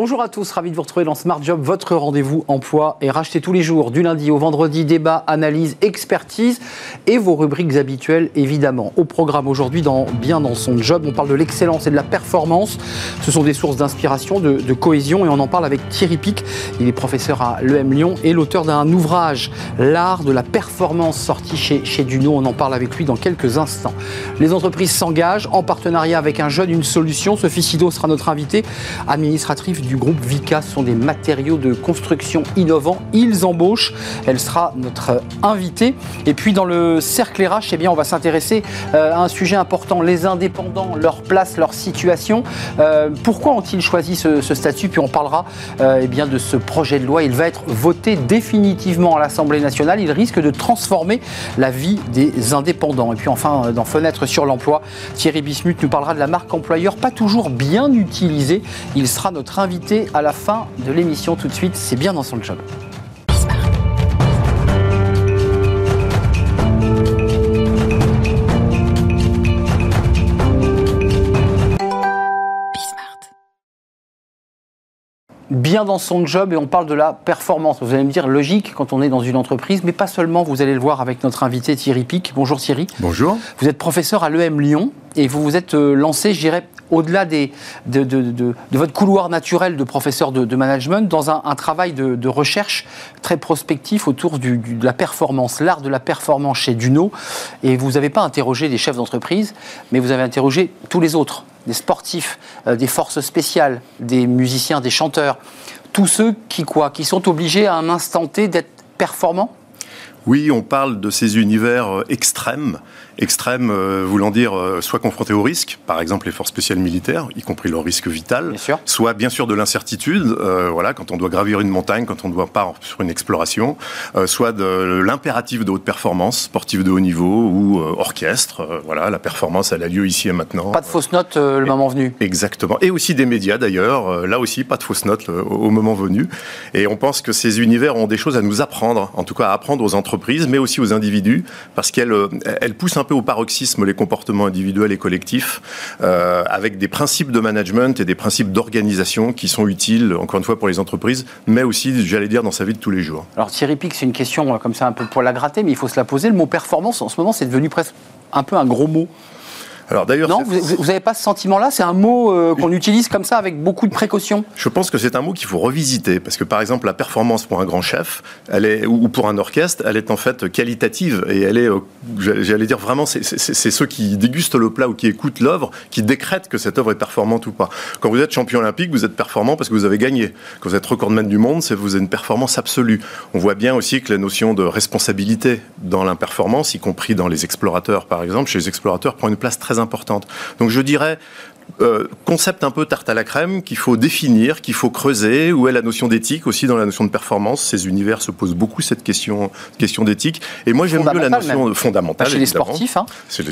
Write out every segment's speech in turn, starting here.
Bonjour à tous, ravi de vous retrouver dans Smart Job, votre rendez-vous emploi et racheté tous les jours, du lundi au vendredi, débat, analyse, expertise et vos rubriques habituelles évidemment. Au programme aujourd'hui, dans Bien dans son job, on parle de l'excellence et de la performance. Ce sont des sources d'inspiration, de, cohésion et on en parle avec Thierry Pic. Il est professeur à l'EM Lyon et l'auteur d'un ouvrage, L'art de la performance, sorti chez, chez Duno. On en parle avec lui dans quelques instants. Les entreprises s'engagent en partenariat avec un jeune, une solution. Sophie Sido sera notre invitée, administratrice du groupe Vica sont des matériaux de construction innovants. Ils embauchent. Elle sera notre invitée. Et puis dans le cercle RH, eh bien, on va s'intéresser euh, à un sujet important, les indépendants, leur place, leur situation. Euh, pourquoi ont-ils choisi ce, statut? Puis on parlera euh, eh bien, de ce projet de loi. Il va être voté définitivement à l'Assemblée nationale. Il risque de transformer la vie des indépendants. Et puis enfin, dans Fenêtre sur l'emploi, Thierry Bismuth nous parlera de la marque employeur, pas toujours bien utilisée. Il sera notre invité à la fin de l'émission tout de suite. C'est bien dans son job. Bien dans son job et on parle de la performance. Vous allez me dire logique quand on est dans une entreprise, mais pas seulement. Vous allez le voir avec notre invité Thierry Pic. Bonjour Thierry. Bonjour. Vous êtes professeur à l'EM Lyon et vous vous êtes euh, lancé, je dirais, au-delà de, votre couloir naturel de professeur de, management, dans un, travail de, recherche très prospectif autour de la performance, l'art de la performance chez Duno. Et vous n'avez pas interrogé des chefs d'entreprise, mais vous avez interrogé tous les autres, des sportifs, euh, des forces spéciales, des musiciens, des chanteurs, tous ceux qui quoi, qui sont obligés à un instant T d'être performants? Oui, on parle de ces univers euh, extrêmes extrêmes euh, voulant dire euh, soit confrontés au risque, par exemple les forces spéciales militaires, y compris leur risque vital, soit bien sûr de l'incertitude, euh, voilà, quand on doit gravir une montagne, quand on doit part sur une exploration, soit de l'impératif de haute performance, sportive de haut niveau ou orchestre, voilà, la performance elle a lieu ici et maintenant. Pas de fausses notes le moment venu. Exactement, et aussi des médias d'ailleurs, là aussi pas de fausses notes au moment venu, et on pense que ces univers ont des choses à nous apprendre, en tout cas à apprendre aux entreprises, mais aussi aux individus, parce qu'elles elles poussent un au paroxysme les comportements individuels et collectifs, euh, avec des principes de management et des principes d'organisation qui sont utiles, encore une fois, pour les entreprises, mais aussi, j'allais dire, dans sa vie de tous les jours. Alors Thierry Pic, c'est une question comme ça un peu pour la gratter, mais il faut se la poser. Le mot performance, en ce moment, c'est devenu presque un peu un gros mot. Alors d'ailleurs, non, vous n'avez pas ce sentiment-là? C'est un mot euh, qu'on utilise comme ça avec beaucoup de précautions? Je pense que c'est un mot qu'il faut revisiter parce que par exemple la performance pour un grand chef, elle est ou pour un orchestre, elle est en fait qualitative et elle est, euh, j'allais dire vraiment, c'est ceux qui dégustent le plat ou qui écoutent l'œuvre qui décrètent que cette œuvre est performante ou pas. Quand vous êtes champion olympique, vous êtes performant parce que vous avez gagné. Quand vous êtes recordman du monde, c'est vous avez une performance absolue. On voit bien aussi que la notion de responsabilité dans l'imperformance, y compris dans les explorateurs par exemple, chez les explorateurs, prend une place très importante. Donc je dirais, euh, concept un peu tarte à la crème qu'il faut définir, qu'il faut creuser. Où est la notion d'éthique aussi dans la notion de performance Ces univers se posent beaucoup cette question, question d'éthique. Et moi, j'aime mieux la notion fondamentale. Chez les sportifs, hein.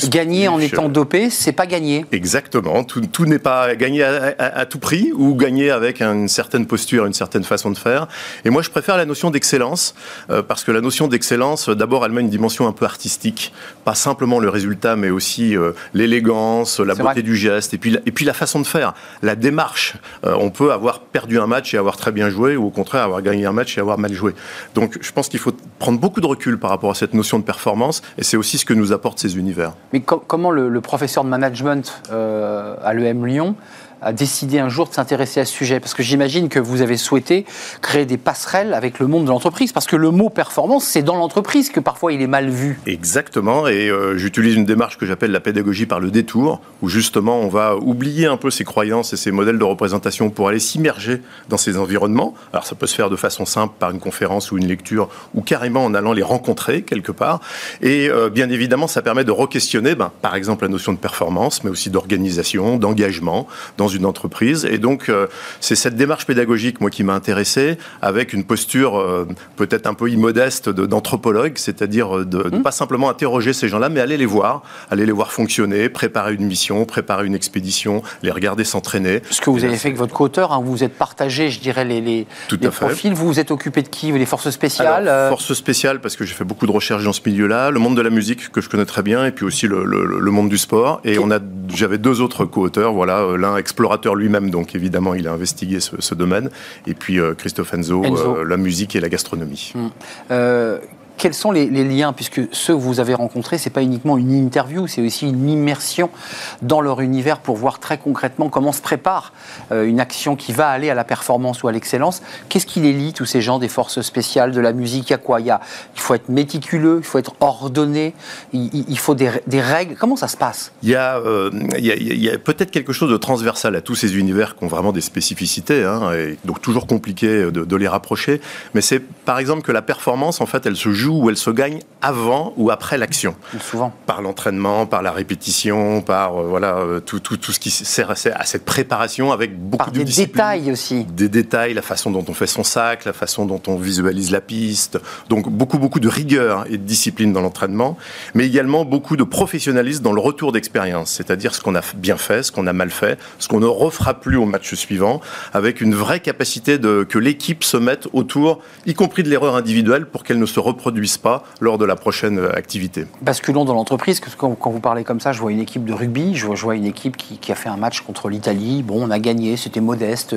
gagner en étant dopé, c'est pas gagner. Exactement. Tout, tout n'est pas gagné à, tout prix ou gagner avec une certaine posture, une certaine façon de faire. Et moi, je préfère la notion d'excellence euh, parce que la notion d'excellence, d'abord, elle met une dimension un peu artistique, pas simplement le résultat, mais aussi euh, l'élégance, la beauté du geste, et puis et puis la façon de faire, la démarche. Euh, on peut avoir perdu un match et avoir très bien joué, ou au contraire avoir gagné un match et avoir mal joué. Donc je pense qu'il faut prendre beaucoup de recul par rapport à cette notion de performance, et c'est aussi ce que nous apportent ces univers. Mais comment le, professeur de management euh, à l'EM Lyon a décidé un jour de s'intéresser à ce sujet Parce que j'imagine que vous avez souhaité créer des passerelles avec le monde de l'entreprise, parce que le mot performance, c'est dans l'entreprise que parfois il est mal vu. Exactement, et euh, j'utilise une démarche que j'appelle la pédagogie par le détour, où justement on va oublier un peu ses croyances et ses modèles de représentation pour aller s'immerger dans ces environnements. Alors ça peut se faire de façon simple par une conférence ou une lecture, ou carrément en allant les rencontrer quelque part. Et euh, bien évidemment, ça permet de re-questionner, ben, par exemple, la notion de performance, mais aussi d'organisation, d'engagement, dans une entreprise. Et donc, euh, c'est cette démarche pédagogique, moi, qui m'a intéressé, avec une posture euh, peut-être un peu immodeste d'anthropologue, c'est-à-dire de ne mmh. pas simplement interroger ces gens-là, mais aller les voir, aller les voir fonctionner, préparer une mission, préparer une expédition, les regarder s'entraîner. Ce que vous avez fait avec votre co-auteur, hein, vous vous êtes partagé, je dirais, les, les, Tout les profils. Vous vous êtes occupé de qui Les forces spéciales euh Forces spéciales, parce que j'ai fait beaucoup de recherches dans ce milieu-là, le monde de la musique, que je connais très bien, et puis aussi le, monde du sport. Et on a j'avais deux autres co-auteurs. Voilà, euh, l'un explorateur lui-même, donc évidemment, il a investigué ce, domaine. Et puis Christophe Enzo, la musique et la gastronomie. Hum quels sont les, liens Puisque ceux que vous avez rencontrés, ce n'est pas uniquement une interview, c'est aussi une immersion dans leur univers pour voir très concrètement comment se prépare euh, une action qui va aller à la performance ou à l'excellence. Qu'est-ce qui les lie, tous ces gens des forces spéciales, de la musique? Il y a quoi? Il, il faut être méticuleux, il faut être ordonné, il, faut des, règles. Comment ça se passe? Il y a, euh, peut-être quelque chose de transversal à tous ces univers qui ont vraiment des spécificités, hein, et donc toujours compliqué de, de les rapprocher. Mais c'est par exemple que la performance, en fait, elle se joue où elle se gagne avant ou après l'action. Souvent. Par l'entraînement, par la répétition, par euh, voilà euh, tout, tout, tout, ce qui sert à, cette préparation avec beaucoup par de des détails aussi. Des détails, la façon dont on fait son sac, la façon dont on visualise la piste. Donc beaucoup beaucoup de rigueur et de discipline dans l'entraînement, mais également beaucoup de professionnalisme dans le retour d'expérience, c'est-à-dire ce qu'on a bien fait, ce qu'on a mal fait, ce qu'on ne refera plus au match suivant, avec une vraie capacité de que l'équipe se mette autour, y compris de l'erreur individuelle, pour qu'elle ne se reproduise pas lors de la prochaine activité. Basculons dans l'entreprise, quand, quand vous parlez comme ça, je vois une équipe de rugby, je vois, une équipe qui, a fait un match contre l'Italie. Bon, on a gagné, c'était modeste.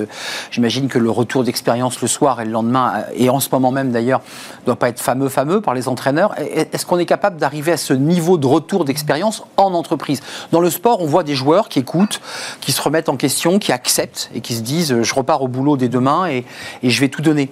J'imagine que le retour d'expérience le soir et le lendemain, et en ce moment même d'ailleurs, ne doit pas être fameux, fameux par les entraîneurs. Est-ce qu'on est capable d'arriver à ce niveau de retour d'expérience en entreprise? Dans le sport, on voit des joueurs qui écoutent, qui se remettent en question, qui acceptent et qui se disent je repars au boulot dès demain et, et je vais tout donner.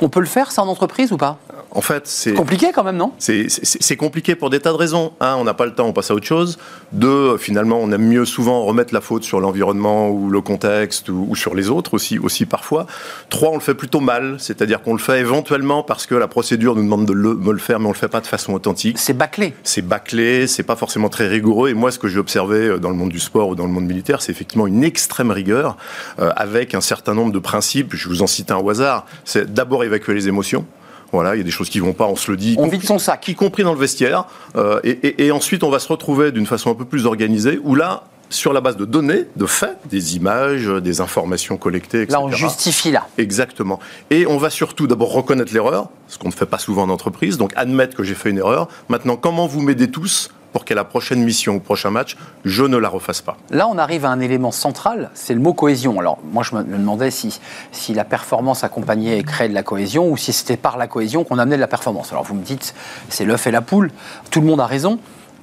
On peut le faire ça en entreprise ou pas? En fait, c'est compliqué quand même, non? C'est compliqué pour des tas de raisons. Un, on n'a pas le temps, on passe à autre chose. Deux, finalement, on aime mieux souvent remettre la faute sur l'environnement ou le contexte ou, sur les autres aussi, aussi parfois. Trois, on le fait plutôt mal, c'est-à-dire qu'on le fait éventuellement parce que la procédure nous demande de le, le faire, mais on le fait pas de façon authentique. C'est bâclé. C'est bâclé, c'est pas forcément très rigoureux. Et moi, ce que j'ai observé euh, dans le monde du sport ou dans le monde militaire, c'est effectivement une extrême rigueur euh, avec un certain nombre de principes. Je vous en cite un au hasard. C'est d'abord évacuer les émotions. Voilà, il y a des choses qui vont pas, on se le dit. On vide son sac. Y compris dans le vestiaire. Euh, et, ensuite, on va se retrouver d'une façon un peu plus organisée, où là, sur la base de données, de faits, des images, des informations collectées, etc. Là, on justifie là. Exactement. Et on va surtout d'abord reconnaître l'erreur, ce qu'on ne fait pas souvent en entreprise, donc admettre que j'ai fait une erreur. Maintenant, comment vous m'aidez tous pour qu'à la prochaine mission ou prochain match, je ne la refasse pas? Là, on arrive à un élément central, c'est le mot cohésion. Alors, moi, je me demandais si, si la performance accompagnait et créait de la cohésion ou si c'était par la cohésion qu'on amenait de la performance. Alors, vous me dites, c'est l'œuf et la poule, tout le monde a raison.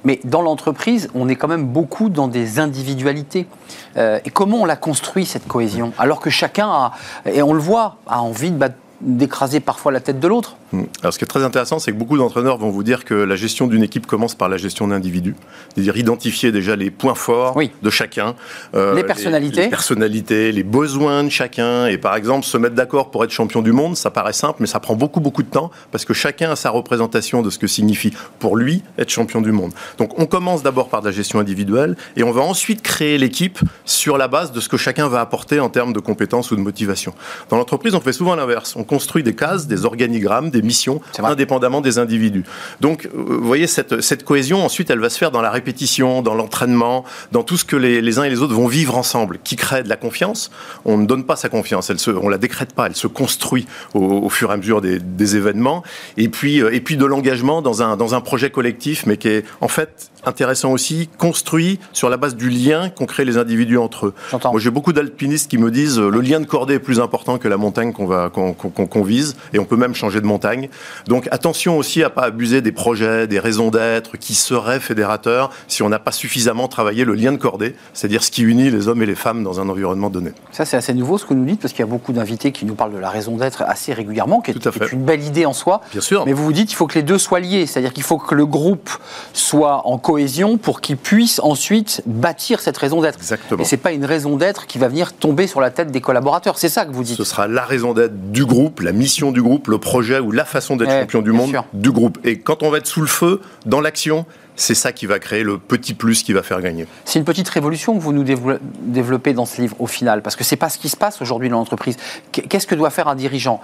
Mais dans l'entreprise, on est quand même beaucoup dans des individualités. Euh, et comment on la construit, cette cohésion Alors que chacun, a, et on le voit, a envie d'écraser parfois la tête de l'autre Hmm. Alors, ce qui est très intéressant, c'est que beaucoup d'entraîneurs vont vous dire que la gestion d'une équipe commence par la gestion d'individus. C'est-à-dire identifier déjà les points forts de chacun. Euh, les personnalités. Les, personnalités, les besoins de chacun. Et par exemple, se mettre d'accord pour être champion du monde, ça paraît simple, mais ça prend beaucoup, beaucoup de temps parce que chacun a sa représentation de ce que signifie pour lui être champion du monde. Donc, on commence d'abord par la gestion individuelle et on va ensuite créer l'équipe sur la base de ce que chacun va apporter en termes de compétences ou de motivation. Dans l'entreprise, on fait souvent l'inverse. On construit des cases, des organigrammes, des missions, indépendamment des individus. Donc, euh, vous voyez, cette, cette, cohésion, ensuite, elle va se faire dans la répétition, dans l'entraînement, dans tout ce que les, les, uns et les autres vont vivre ensemble, qui crée de la confiance. On ne donne pas sa confiance, elle se, on la décrète pas, elle se construit au, fur et à mesure des, des, événements. Et puis, euh, et puis de l'engagement dans un, dans un projet collectif, mais qui est en fait intéressant aussi, construit sur la base du lien qu'ont créé les individus entre eux. Moi, j'ai beaucoup d'alpinistes qui me disent euh, le lien de cordée est plus important que la montagne qu'on va qu'on vise, et on peut même changer de montagne. Donc attention aussi à pas abuser des projets, des raisons d'être qui seraient fédérateurs si on n'a pas suffisamment travaillé le lien de cordée, c'est-à-dire ce qui unit les hommes et les femmes dans un environnement donné. Ça c'est assez nouveau ce que vous nous dites parce qu'il y a beaucoup d'invités qui nous parlent de la raison d'être assez régulièrement, qui est, une belle idée en soi. Bien sûr. Mais vous vous dites qu'il faut que les deux soient liés, c'est-à-dire qu'il faut que le groupe soit en cohésion pour qu'il puisse ensuite bâtir cette raison d'être. Exactement. Et c'est pas une raison d'être qui va venir tomber sur la tête des collaborateurs. C'est ça que vous dites. Ce sera la raison d'être du groupe, la mission du groupe, le projet ou la façon d'être champion du monde du groupe. Et quand on va être sous le feu, dans l'action, c'est ça qui va créer le petit plus qui va faire gagner. C'est une petite révolution que vous nous développez dans ce livre au final, parce que c'est pas ce qui se passe aujourd'hui dans l'entreprise. Qu'est-ce que doit faire un dirigeant?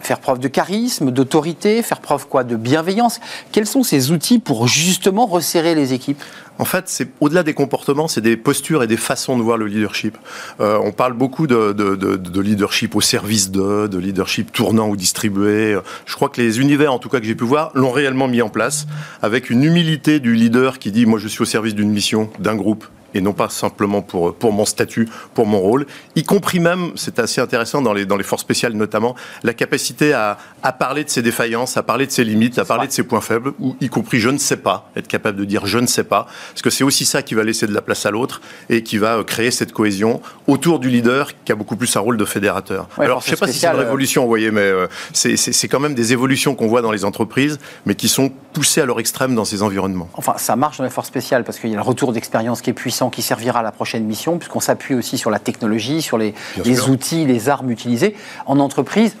Faire preuve de charisme, d'autorité, faire preuve quoi, de bienveillance. Quels sont ces outils pour justement resserrer les équipes? En fait, c'est au-delà des comportements, c'est des postures et des façons de voir le leadership. Euh, on parle beaucoup de, de, de, de, leadership au service de, de leadership tournant ou distribué. Je crois que les univers, en tout cas que j'ai pu voir, l'ont réellement mis en place avec une humilité du leader qui dit moi je suis au service d'une mission, d'un groupe et non pas simplement pour, pour mon statut, pour mon rôle, y compris même, c'est assez intéressant dans les, dans les forces spéciales notamment, la capacité à, à parler de ses défaillances, à parler de ses limites, à parler de ses points faibles, ou y compris je ne sais pas, être capable de dire je ne sais pas, parce que c'est aussi ça qui va laisser de la place à l'autre et qui va euh, créer cette cohésion autour du leader qui a beaucoup plus un rôle de fédérateur. Alors je ne sais pas si c'est une révolution, vous voyez, mais euh, c'est quand même des évolutions qu'on voit dans les entreprises, mais qui sont poussées à leur extrême dans ces environnements. Enfin, ça marche dans les forces spéciales parce qu'il y a le retour d'expérience qui est puissant, qui servira à la prochaine mission, puisqu'on s'appuie aussi sur la technologie, sur les, les outils, les armes utilisées. En entreprise,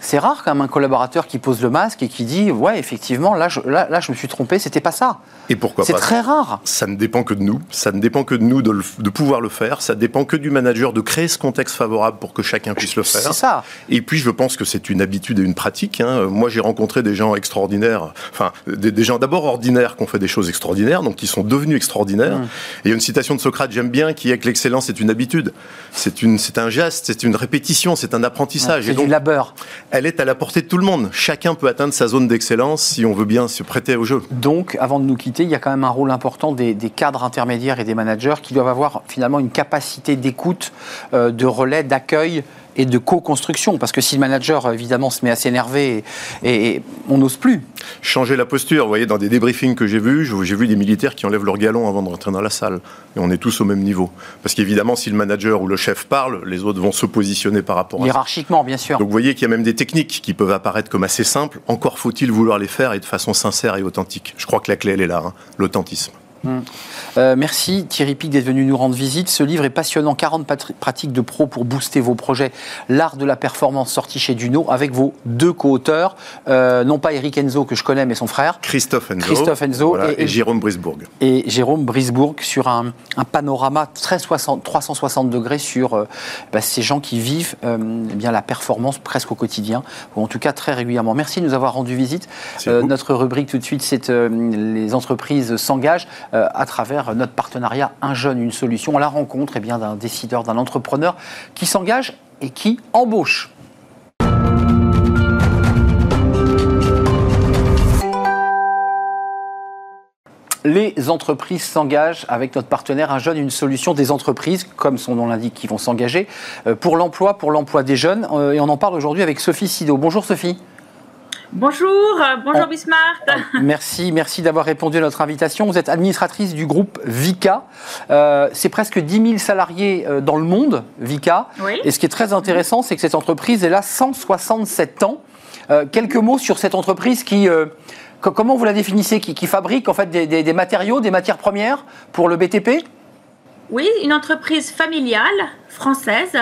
c'est rare quand même un collaborateur qui pose le masque et qui dit ouais effectivement là je, là, je me suis trompé c'était pas ça et pourquoi c'est très rare. Ça ne dépend que de nous. Ça ne dépend que de nous de, de, pouvoir le faire. Ça dépend que du manager de créer ce contexte favorable pour que chacun puisse le faire. c'est ça. Et puis je pense que c'est une habitude et une pratique hein. moi j'ai rencontré des gens extraordinaires. Enfin des, gens d'abord ordinaires qui ont fait des choses extraordinaires donc qui sont devenus extraordinaires. Mmh. et il y a une citation de Socrate j'aime bien qui est que l'excellence est une habitude. C'est une c'est un geste c'est une répétition c'est un apprentissage. C'est du labeur. elle est à la portée de tout le monde. Chacun peut atteindre sa zone d'excellence si on veut bien se prêter au jeu. Donc, avant de nous quitter, il y a quand même un rôle important des, cadres intermédiaires et des managers qui doivent avoir finalement une capacité d'écoute, euh, de relais, d'accueil et de co-construction. Parce que si le manager, évidemment, se met à s'énerver, et, on n'ose plus. Changer la posture. Vous voyez, dans des débriefings que j'ai vus, j'ai vu des militaires qui enlèvent leur galon avant de rentrer dans la salle. Et on est tous au même niveau. Parce qu'évidemment, si le manager ou le chef parle, les autres vont se positionner par rapport à Hiérarchiquement, bien sûr. Donc vous voyez qu'il y a même des techniques qui peuvent apparaître comme assez simples. Encore faut-il vouloir les faire et de façon sincère et authentique. Je crois que la clé, elle est là, hein, l'authentisme. Hum. Euh, merci Thierry Pic d'être venu nous rendre visite. Ce livre est passionnant, 40 pratiques de pro pour booster vos projets. L'art de la performance sorti chez Duno avec vos deux co-auteurs, euh, non pas Eric Enzo que je connais mais son frère. Christophe Enzo. Christophe Enzo et, Jérôme Brisbourg. Et Jérôme Brisbourg sur un, panorama très 360 degrés sur euh, bah, ces gens qui vivent eh bien la performance presque au quotidien, ou en tout cas très régulièrement. Merci de nous avoir rendu visite. notre rubrique tout de suite, c'est les entreprises s'engagent à travers notre partenariat Un jeune, une solution, à la rencontre eh bien, d'un décideur, d'un entrepreneur qui s'engage et qui embauche. les entreprises s'engagent avec notre partenaire Un Jeune, une solution des entreprises, comme son nom l'indique, qui vont s'engager euh, pour l'emploi, pour l'emploi des jeunes. Euh, et on en parle aujourd'hui avec Sophie Sido. Bonjour Sophie. Bonjour, euh, bonjour Bismarck. Euh, merci, merci d'avoir répondu à notre invitation. Vous êtes administratrice du groupe Vika. Euh, c'est presque 10 000 salariés dans le monde, Vika. Et ce qui est très intéressant, c'est que cette entreprise est là 167 ans. quelques mots sur cette entreprise qui, comment vous la définissez, qui, fabrique en fait des matériaux, des matières premières pour le BTP oui, une entreprise familiale française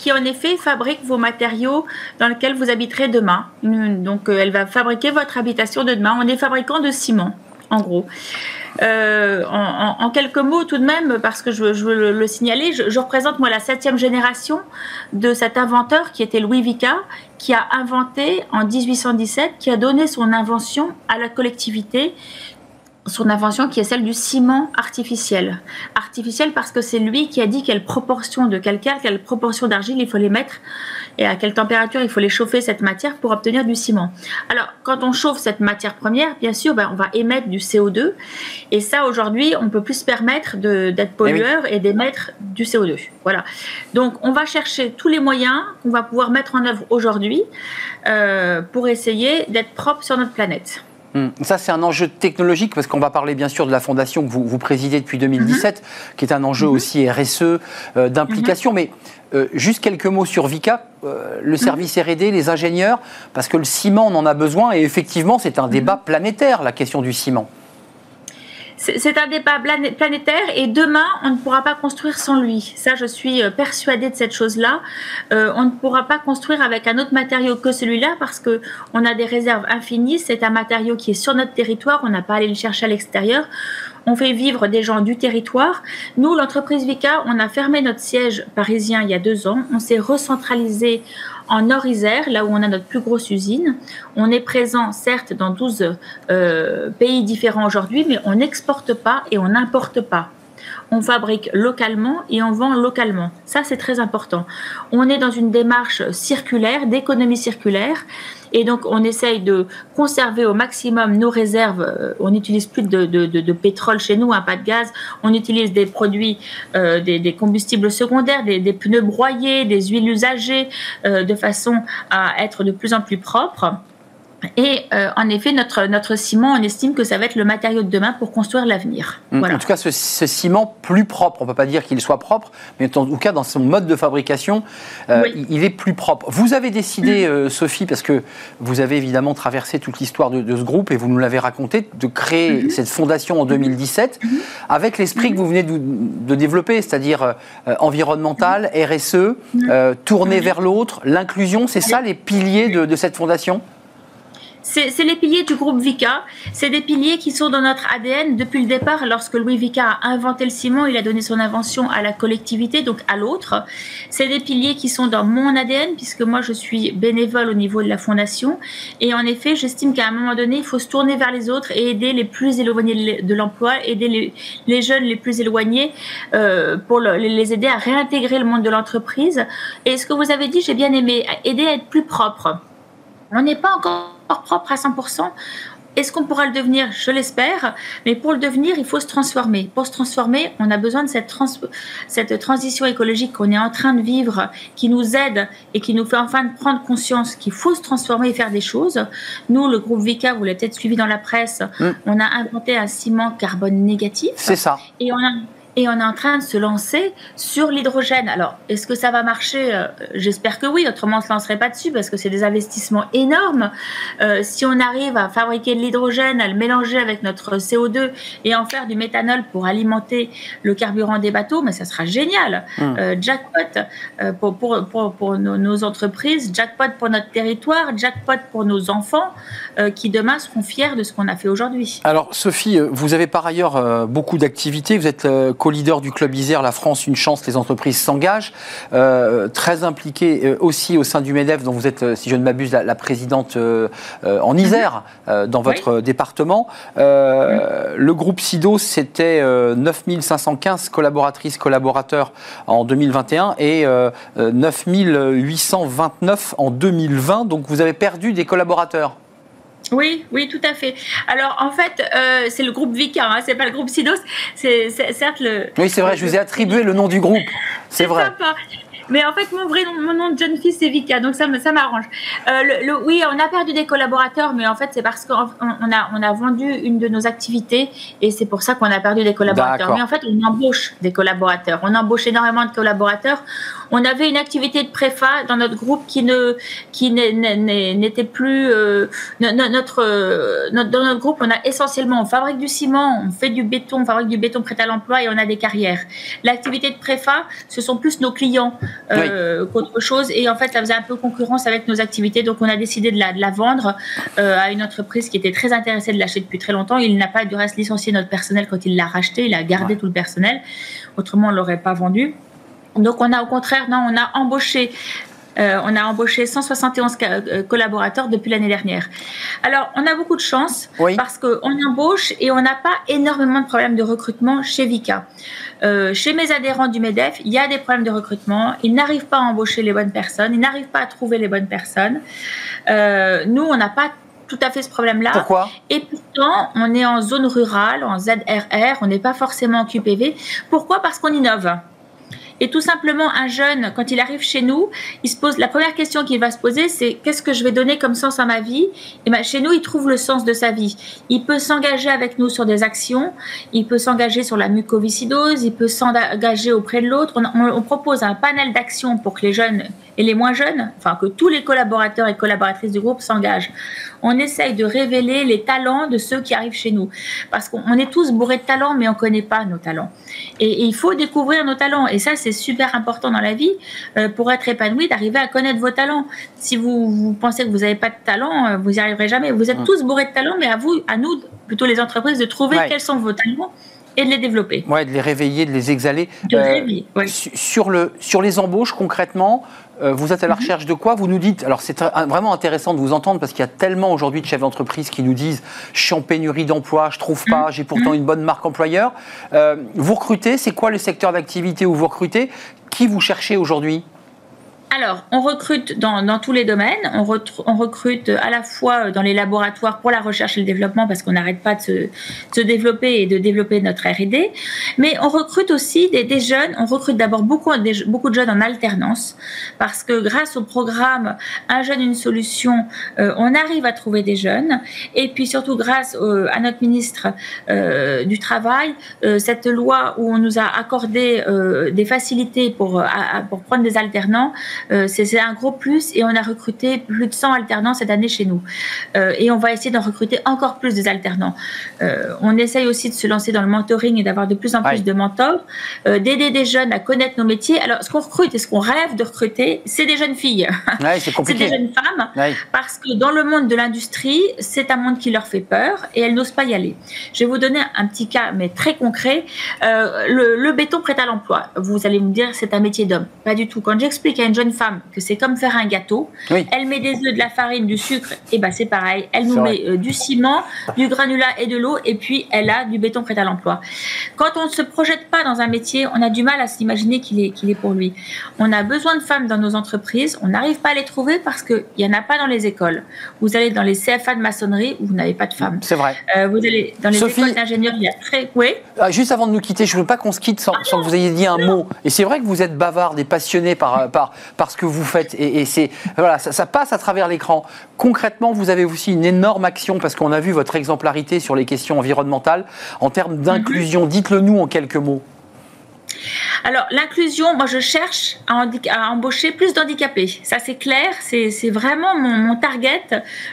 qui en effet fabrique vos matériaux dans lesquels vous habiterez demain. Donc euh, elle va fabriquer votre habitation de demain. On est fabricant de ciment, en gros. Euh, en, quelques mots tout de même, parce que je, veux le, signaler, je, représente moi la septième génération de cet inventeur qui était Louis Vica, qui a inventé en 1817, qui a donné son invention à la collectivité son invention qui est celle du ciment artificiel. Artificiel parce que c'est lui qui a dit quelle proportion de calcaire, quelle proportion d'argile il faut les mettre et à quelle température il faut les chauffer cette matière pour obtenir du ciment. Alors quand on chauffe cette matière première, bien sûr, ben, on va émettre du CO2 et ça aujourd'hui on peut plus se permettre d'être pollueur et, d'émettre du CO2. Voilà. Donc on va chercher tous les moyens qu'on va pouvoir mettre en œuvre aujourd'hui euh, pour essayer d'être propre sur notre planète. Hmm. Ça, c'est un enjeu technologique parce qu'on va parler bien sûr de la fondation que vous, vous présidez depuis 2017, mhm. qui est un enjeu mhm. aussi RSE, euh, d'implication. Mhm. Mais euh, juste quelques mots sur Vica, euh, le service RD, les ingénieurs, parce que le ciment, on en a besoin et effectivement, c'est un débat planétaire, la question du ciment. C'est un débat planétaire et demain, on ne pourra pas construire sans lui. Ça, je suis euh, persuadée de cette chose-là. Euh, on ne pourra pas construire avec un autre matériau que celui-là parce que on a des réserves infinies. C'est un matériau qui est sur notre territoire. On n'a pas à aller le chercher à l'extérieur. On fait vivre des gens du territoire. Nous, l'entreprise Vika, on a fermé notre siège parisien il y a deux ans. On s'est recentralisé en Nord-Isère, là où on a notre plus grosse usine. On est présent, certes, dans 12 euh, pays différents aujourd'hui, mais on n'exporte pas et on n'importe pas. On fabrique localement et on vend localement. Ça, c'est très important. On est dans une démarche circulaire, d'économie circulaire. Et donc, on essaye de conserver au maximum nos réserves. Euh, on n'utilise plus de, pétrole chez nous, hein, pas de gaz. On utilise des produits, euh, des, combustibles secondaires, des, pneus broyés, des huiles usagées, euh, de façon à être de plus en plus propre. Et euh, en effet, notre, notre ciment, on estime que ça va être le matériau de demain pour construire l'avenir. En tout cas, ce, ciment plus propre, on ne peut pas dire qu'il soit propre, mais en tout cas, dans son mode de fabrication, euh, il est plus propre. Vous avez décidé, mm. euh, Sophie, parce que vous avez évidemment traversé toute l'histoire de, ce groupe et vous nous l'avez raconté, de créer mm-hmm. cette fondation en 2017 mm-hmm. avec l'esprit que vous venez de, développer, c'est-à-dire environnemental, RSE, tourner vers l'autre, l'inclusion, c'est ça les piliers de cette fondation? C'est les piliers du groupe Vica. C'est des piliers qui sont dans notre ADN depuis le départ. Lorsque Louis Vica a inventé le ciment, il a donné son invention à la collectivité, donc à l'autre. C'est des piliers qui sont dans mon ADN, puisque moi je suis bénévole au niveau de la fondation. Et en effet, j'estime qu'à un moment donné, il faut se tourner vers les autres et aider les plus éloignés de l'emploi, aider les, jeunes les plus éloignés euh, pour les aider à réintégrer le monde de l'entreprise. Et ce que vous avez dit, j'ai bien aimé, aider à être plus propre. On n'est pas encore propre à 100%. Est-ce qu'on pourra le devenir? Je l'espère. Mais pour le devenir, il faut se transformer. Pour se transformer, on a besoin de cette, cette transition écologique qu'on est en train de vivre, qui nous aide et qui nous fait enfin prendre conscience qu'il faut se transformer et faire des choses. Nous, le groupe Vika, vous l'avez peut-être suivi dans la presse, mm. on a inventé un ciment carbone négatif. C'est ça. Et on a et on est en train de se lancer sur l'hydrogène. Alors, est-ce que ça va marcher? Euh, J'espère que oui, autrement on ne se lancerait pas dessus parce que c'est des investissements énormes. Euh, si on arrive à fabriquer de l'hydrogène, à le mélanger avec notre CO2 et en faire du méthanol pour alimenter le carburant des bateaux, mais ça sera génial. Hmm. Euh, jackpot pour, pour, pour, nos, nos, entreprises, jackpot pour notre territoire, jackpot pour nos enfants qui demain seront fiers de ce qu'on a fait aujourd'hui. Alors, Sophie, vous avez par ailleurs beaucoup d'activités. Vous êtes co-leader du Club Isère, la France, une chance, les entreprises s'engagent. Euh, très impliqué euh, aussi au sein du MEDEF, dont vous êtes, euh, si je ne m'abuse, la, présidente en Isère, dans votre département. Le groupe SIDO, c'était 9515 collaboratrices, collaborateurs en 2021 et 9829 en 2020. Donc vous avez perdu des collaborateurs. Oui, oui, tout à fait. Alors, en fait, euh, c'est le groupe Vika, hein, c'est pas le groupe Sidos. C'est certes le. Oui, c'est vrai, je vous ai attribué le nom du groupe. C'est vrai. Sympa. Mais en fait, mon vrai nom, mon nom de jeune fille, c'est Vika, donc ça, ça m'arrange. Euh, le, oui, on a perdu des collaborateurs, mais en fait, c'est parce qu'on a, on a vendu une de nos activités et c'est pour ça qu'on a perdu des collaborateurs. Mais en fait, on embauche des collaborateurs. On embauche énormément de collaborateurs. On avait une activité de préfa dans notre groupe qui ne qui n'était plus euh, notre, notre, dans notre groupe. On a essentiellement on fabrique du ciment, on fait du béton, on fabrique du béton prêt à l'emploi et on a des carrières. L'activité de préfa, ce sont plus nos clients euh, qu'autre chose et en fait ça faisait un peu concurrence avec nos activités. Donc on a décidé de la, de la vendre euh, à une entreprise qui était très intéressée de l'acheter depuis très longtemps. Il n'a pas du reste licencié notre personnel quand il l'a racheté. Il a gardé tout le personnel. Autrement on l'aurait pas vendu. Donc on a au contraire, non, on a embauché euh, on a embauché 171 euh, collaborateurs depuis l'année dernière. Alors, on a beaucoup de chance parce qu'on embauche et on n'a pas énormément de problèmes de recrutement chez Vika. Euh, chez mes adhérents du MEDEF, il y a des problèmes de recrutement. Ils n'arrivent pas à embaucher les bonnes personnes. Ils n'arrivent pas à trouver les bonnes personnes. nous, on n'a pas tout à fait ce problème-là. Pourquoi? Et pourtant, on est en zone rurale, en ZRR, on n'est pas forcément en QPV. Pourquoi? Parce qu'on innove. Et tout simplement, un jeune, quand il arrive chez nous, il se pose la première question qu'il va se poser, c'est qu'est-ce que je vais donner comme sens à ma vie? Et ben, chez nous, il trouve le sens de sa vie. Il peut s'engager avec nous sur des actions, il peut s'engager sur la mucoviscidose, il peut s'engager auprès de l'autre. On, on, propose un panel d'actions pour que les jeunes et les moins jeunes, enfin que tous les collaborateurs et collaboratrices du groupe s'engagent. On essaye de révéler les talents de ceux qui arrivent chez nous. Parce qu'on est tous bourrés de talents, mais on ne connaît pas nos talents. Et, il faut découvrir nos talents. Et ça, c'est super important dans la vie euh, pour être épanoui, d'arriver à connaître vos talents. Si vous, pensez que vous n'avez pas de talent, euh, vous n'y arriverez jamais. Vous êtes tous bourrés de talents, mais à vous, à nous, plutôt les entreprises, de trouver quels sont vos talents et de les développer. Ouais, de les réveiller, de les exhaler. De les réveiller, sur, le, sur les embauches, concrètement, euh, vous êtes à la mhm. recherche de quoi Vous nous dites, alors c'est vraiment intéressant de vous entendre parce qu'il y a tellement aujourd'hui de chefs d'entreprise qui nous disent je suis en pénurie d'emploi, je trouve pas, mhm. j'ai pourtant mhm. une bonne marque employeur. Euh, vous recrutez, c'est quoi le secteur d'activité où vous recrutez? Qui vous cherchez aujourd'hui? Alors, on recrute dans, tous les domaines. On, recrute à la fois dans les laboratoires pour la recherche et le développement parce qu'on n'arrête pas de se, développer et de développer notre R&D. Mais on recrute aussi des, jeunes. On recrute d'abord beaucoup, de jeunes en alternance parce que grâce au programme Un jeune, une solution, euh, on arrive à trouver des jeunes. Et puis surtout grâce à notre ministre euh, du Travail, euh, cette loi où on nous a accordé des facilités pour, pour prendre des alternants, euh, c'est un gros plus et on a recruté plus de 100 alternants cette année chez nous. Euh, et on va essayer d'en recruter encore plus des alternants. Euh, on essaye aussi de se lancer dans le mentoring et d'avoir de plus en plus de mentors, d'aider des jeunes à connaître nos métiers. Alors, ce qu'on recrute et ce qu'on rêve de recruter, c'est des jeunes filles. c'est des jeunes femmes. Parce que dans le monde de l'industrie, c'est un monde qui leur fait peur et elles n'osent pas y aller. Je vais vous donner un petit cas, mais très concret. le, le béton prêt à l'emploi. Vous allez me dire, c'est un métier d'homme. Pas du tout. Quand j'explique à une jeune femme que c'est comme faire un gâteau. Elle met des œufs, de la farine, du sucre, et ben c'est pareil. Elle nous met euh, du ciment, du granulat et de l'eau, et puis elle a du béton prêt à l'emploi. Quand on ne se projette pas dans un métier, on a du mal à s'imaginer qu'il est, qu'il est pour lui. On a besoin de femmes dans nos entreprises, on n'arrive pas à les trouver parce qu'il n'y en a pas dans les écoles. Vous allez dans les CFA de maçonnerie où vous n'avez pas de femmes. C'est vrai. Euh, vous allez dans les écoles d'ingénieurs, il y a très. Oui. Ah, juste avant de nous quitter, je ne veux pas qu'on se quitte sans, sans que vous ayez dit un mot. Et c'est vrai que vous êtes bavarde et passionné par, par, par ce que vous faites. Et, c'est voilà, ça, passe à travers l'écran. Concrètement, vous avez aussi une énorme action parce qu'on a vu votre exemplarité sur les questions environnementales en termes d'inclusion. Mhm. Dites-le nous en quelques mots. Alors, l'inclusion, moi, je cherche à, embaucher plus d'handicapés. Ça, c'est clair, c'est vraiment mon, target,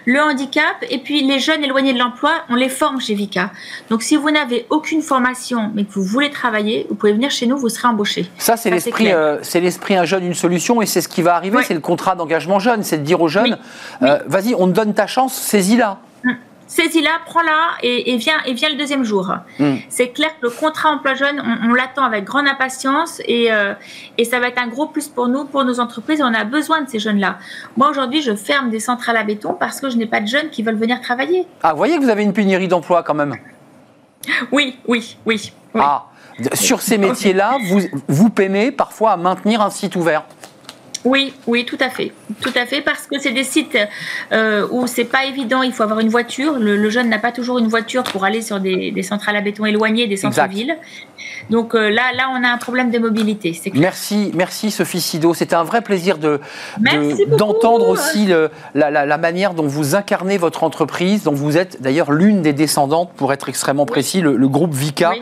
le handicap. Et puis, les jeunes éloignés de l'emploi, on les forme chez Vika. Donc, si vous n'avez aucune formation, mais que vous voulez travailler, vous pouvez venir chez nous, vous serez embauché. Ça, c'est l'esprit euh, c'est l'esprit un jeune, une solution. Et c'est ce qui va arriver, c'est le contrat d'engagement jeune. C'est de dire aux jeunes, euh, vas-y, on te donne ta chance, saisis-la saisis-la, prends-la et, viens, et viens le deuxième jour. Hmm. C'est clair que le contrat emploi jeune, on, l'attend avec grande impatience et, euh, et, ça va être un gros plus pour nous, pour nos entreprises. On a besoin de ces jeunes-là. Moi, aujourd'hui, je ferme des centrales à béton parce que je n'ai pas de jeunes qui veulent venir travailler. Ah, vous voyez que vous avez une pénurie d'emploi quand même Oui, oui, oui. Ah, sur ces métiers-là, vous, vous peinez parfois à maintenir un site ouvert oui, oui, tout à fait, tout à fait, parce que c'est des sites euh, où c'est pas évident. Il faut avoir une voiture. Le, jeune n'a pas toujours une voiture pour aller sur des, centrales à béton éloignées des centres-villes. Donc euh, là, là, on a un problème de mobilité. Merci, merci Sophie Sido. C'était un vrai plaisir de d'entendre aussi la, manière dont vous incarnez votre entreprise, dont vous êtes d'ailleurs l'une des descendantes, pour être extrêmement précis, le, groupe Vika,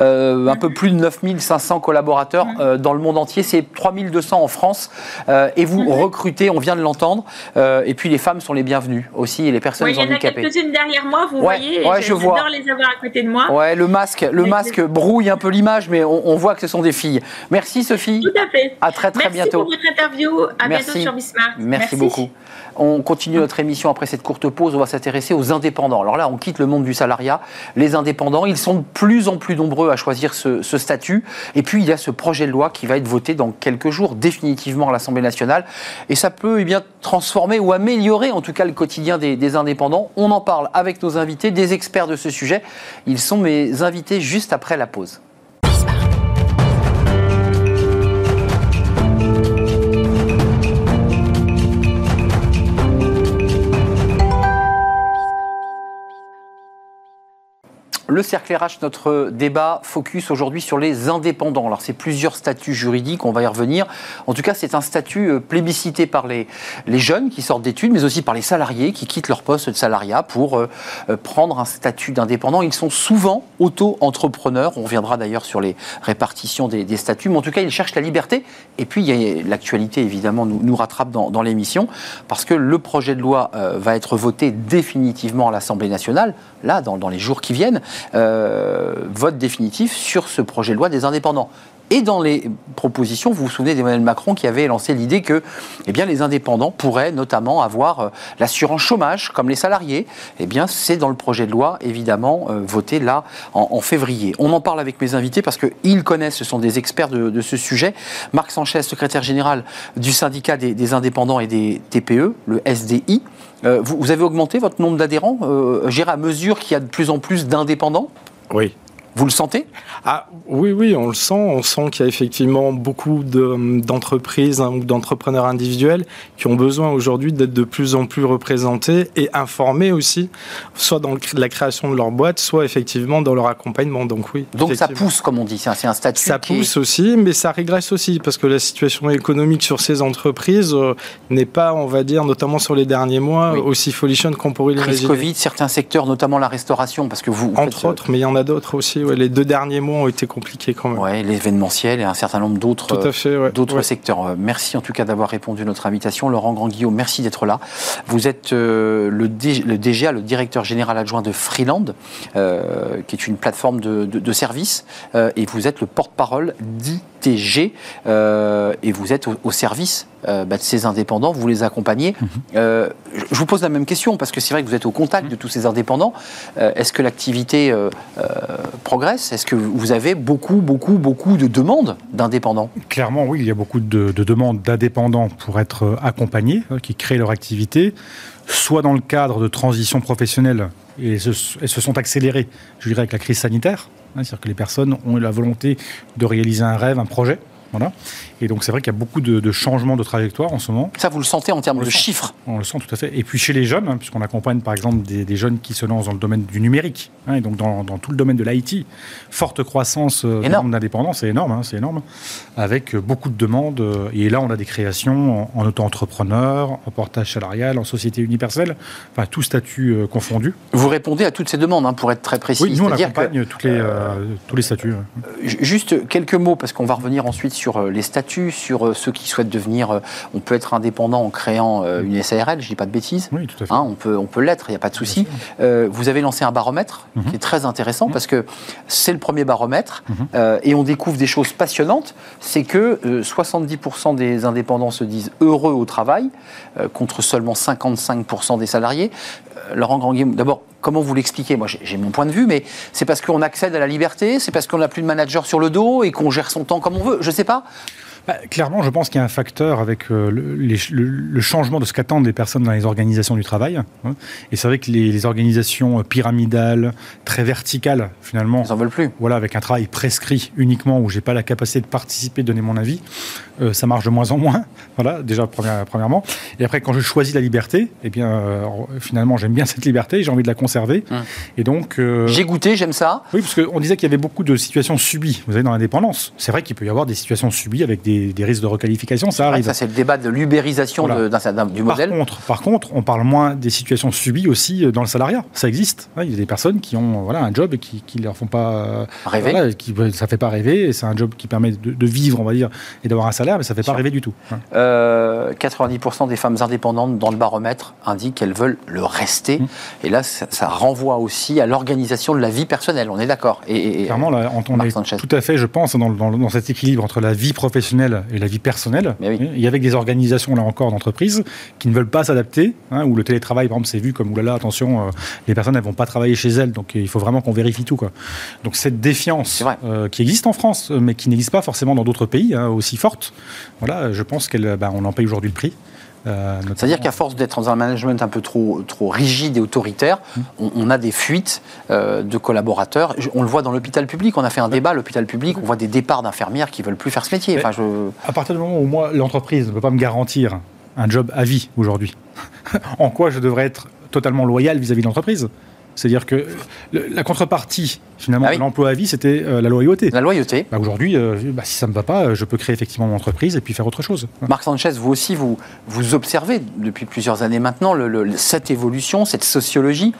euh, un peu plus de 9500 collaborateurs mm. dans le monde entier. C'est 3200 en France. Euh, et vous mhm. recrutez, on vient de l'entendre, euh, et puis les femmes sont les bienvenues aussi, et les personnes handicapées. Il y en a quelques-unes derrière moi, vous voyez, ouais, je vois. les avoir à côté de moi. Ouais, le masque, le masque brouille un peu l'image, mais on, voit que ce sont des filles. Merci Sophie. Tout à fait. À très très bientôt. Merci pour votre interview. À bientôt sur Bismarck. Merci, beaucoup. On continue notre émission après cette courte pause. On va s'intéresser aux indépendants. Alors là, on quitte le monde du salariat. Les indépendants, ils sont de plus en plus nombreux à choisir ce, statut. Et puis, il y a ce projet de loi qui va être voté dans quelques jours, définitivement à l'Assemblée nationale. Et ça peut eh bien, transformer ou améliorer en tout cas le quotidien des, des indépendants. On en parle avec nos invités, des experts de ce sujet. Ils sont mes invités juste après la pause. Le cercle RH, notre débat focus aujourd'hui sur les indépendants. Alors, c'est plusieurs statuts juridiques, on va y revenir. En tout cas, c'est un statut euh, plébiscité par les, les jeunes qui sortent d'études, mais aussi par les salariés qui quittent leur poste de salariat pour euh, euh, prendre un statut d'indépendant. Ils sont souvent auto-entrepreneurs. On reviendra d'ailleurs sur les répartitions des, statuts, mais en tout cas, ils cherchent la liberté. Et puis, l'actualité, évidemment, nous, nous rattrape dans, l'émission, parce que le projet de loi va être voté définitivement à l'Assemblée nationale, là, dans, dans les jours qui viennent. Euh, vote définitif sur ce projet de loi des indépendants. Et dans les propositions, vous vous souvenez d'Emmanuel Macron qui avait lancé l'idée que eh bien, les indépendants pourraient notamment avoir euh, l'assurance chômage comme les salariés. Eh bien, c'est dans le projet de loi, évidemment, euh, voté là en, février. On en parle avec mes invités parce qu'ils connaissent, ce sont des experts de, ce sujet. Marc Sanchez, secrétaire général du syndicat des, indépendants et des TPE, le SDI. Euh, vous, avez augmenté votre nombre d'adhérents, euh, à mesure qu'il y a de plus en plus d'indépendants? Oui, vous le sentez? Ah, Oui, oui, on le sent. On sent qu'il y a effectivement beaucoup d'entreprises hein, ou d'entrepreneurs individuels qui ont besoin aujourd'hui d'être de plus en plus représentés et informés aussi, soit dans la création de leur boîte, soit effectivement dans leur accompagnement. Donc oui. Donc ça pousse, comme on dit, c'est un statut. Ça pousse aussi, mais ça régresse aussi parce que la situation économique sur ces entreprises euh, n'est pas, on va dire, notamment sur les derniers mois, aussi folichonne qu'on pourrait l'imaginer. Covid, certains secteurs, notamment la restauration, parce que vous. Entre autres, mais il y en a d'autres aussi les deux derniers mois ont été compliqués quand même. Oui, l'événementiel et un certain nombre d'autres d'autres secteurs. Euh, merci en tout cas d'avoir répondu à notre invitation. Laurent Grand-Guillaume, merci d'être là. Vous êtes euh, le, DGA, le directeur général adjoint de Freeland, euh, qui est une plateforme de, de, services, et vous êtes le porte-parole d'ITG, et vous êtes au service euh, bah, de ces indépendants, vous les accompagnez. Mhm. Euh, je vous pose la même question, parce que c'est vrai que vous êtes au contact de tous ces indépendants. Euh, est-ce que l'activité progresse? Est-ce que vous avez beaucoup, beaucoup, beaucoup de demandes d'indépendants? Clairement, oui, il y a beaucoup de, demandes d'indépendants pour être accompagnés, qui créent leur activité, soit dans le cadre de transition professionnelle, et se, se sont accélérées, je dirais, avec la crise sanitaire. C'est-à-dire que les personnes ont eu la volonté de réaliser un rêve, un projet. Voilà. Et donc c'est vrai qu'il y a beaucoup de, changements de trajectoire en ce moment. Ça, vous le sentez en termes de chiffres On le sent tout à fait. Et puis chez les jeunes, hein, puisqu'on accompagne par exemple des, jeunes qui se lancent dans le domaine du numérique, hein, et donc dans, tout le domaine de l'IT, forte croissance euh, d'indépendance, c'est énorme, hein, c'est énorme, avec beaucoup de demandes. Euh, et là, on a des créations en, auto-entrepreneur, en portage salarial, en société universelle, enfin tout statut euh, confondu. Vous répondez à toutes ces demandes, pour être très précis. Oui, nous on accompagne les, tous les statuts. Juste quelques mots, parce qu'on va revenir ensuite sur les statuts sur euh, ceux qui souhaitent devenir. Euh, on peut être indépendant en créant euh, une SARL, je dis pas de bêtises. Oui, tout à fait. Hein, on peut, on peut l'être, il n'y a pas de souci. vous avez lancé un baromètre mhm. qui est très intéressant parce que c'est le premier baromètre mhm. et on découvre des choses passionnantes. C'est que 70% des indépendants se disent heureux au travail contre seulement 55% des salariés. Laurent Grandguillaume, d'abord, comment vous l'expliquez? Moi, j'ai mon point de vue, mais c'est parce qu'on accède à la liberté, c'est parce qu'on n'a plus de manager sur le dos et qu'on gère son temps comme on veut. Je ne sais pas. Bah, clairement, je pense qu'il y a un facteur avec euh, le, changement de ce qu'attendent les personnes dans les organisations du travail. Hein. Et c'est vrai que les, organisations pyramidales, très verticales, finalement, ils en veulent plus. Voilà, avec un travail prescrit uniquement où j'ai pas la capacité de participer, de donner mon avis, euh, ça marche de moins en moins. Voilà, déjà premièrement. Et après, quand je choisis la liberté, eh bien, euh, finalement, j'aime bien cette liberté, j'ai envie de la conserver. Et donc, j'ai goûté, j'aime ça. Oui, parce qu'on disait qu'il y avait beaucoup de situations subies. Vous savez, dans l'indépendance, c'est vrai qu'il peut y avoir des situations subies avec des des, risques de requalification, ça arrive. ça, c'est le débat de l'ubérisation du modèle. Par contre, par contre, on parle moins des situations subies aussi euh, dans le salariat. Ça existe. Il y a des personnes qui ont voilà, un job et qui ne leur font pas euh, rêver. qui, ça ne fait pas rêver. C'est un job qui permet de, vivre, on va dire, et d'avoir un salaire, mais ça ne fait pas rêver du tout. 90% euh, des femmes indépendantes dans le baromètre indiquent qu'elles veulent le rester. Mmh. Et là, ça, renvoie aussi à l'organisation de la vie personnelle. On est d'accord. Et, Clairement, là, on, est tout à fait, je pense, dans, dans cet équilibre entre la vie professionnelle et la vie personnelle. Il y avait des organisations, là encore, d'entreprises qui ne veulent pas s'adapter, hein, où le télétravail, par exemple, c'est vu comme, oulala, attention, euh, les personnes, elles vont pas travailler chez elles, donc il faut vraiment qu'on vérifie tout. Quoi. Donc cette défiance euh, qui existe en France, mais qui n'existe pas forcément dans d'autres pays, hein, aussi forte, voilà, je pense qu'on bah, en paye aujourd'hui le prix. Euh, C'est-à-dire qu'à force d'être dans un management un peu trop, trop rigide et autoritaire, mmh. on, a des fuites euh, de collaborateurs. On le voit dans l'hôpital public. On a fait un débat à l'hôpital public. On voit des départs d'infirmières qui veulent plus faire ce métier. Enfin, je... À partir du moment où moi, l'entreprise ne peut pas me garantir un job à vie aujourd'hui, en quoi je devrais être totalement loyal vis-à-vis de l'entreprise? C'est-à-dire que la contrepartie, finalement, ah de l'emploi à vie, c'était euh, la loyauté. La loyauté. Bah, aujourd'hui, euh, bah, si ça ne me va pas, euh, je peux créer effectivement mon entreprise et puis faire autre chose. Marc Sanchez, vous aussi, vous, vous observez depuis plusieurs années maintenant cette évolution, cette sociologie.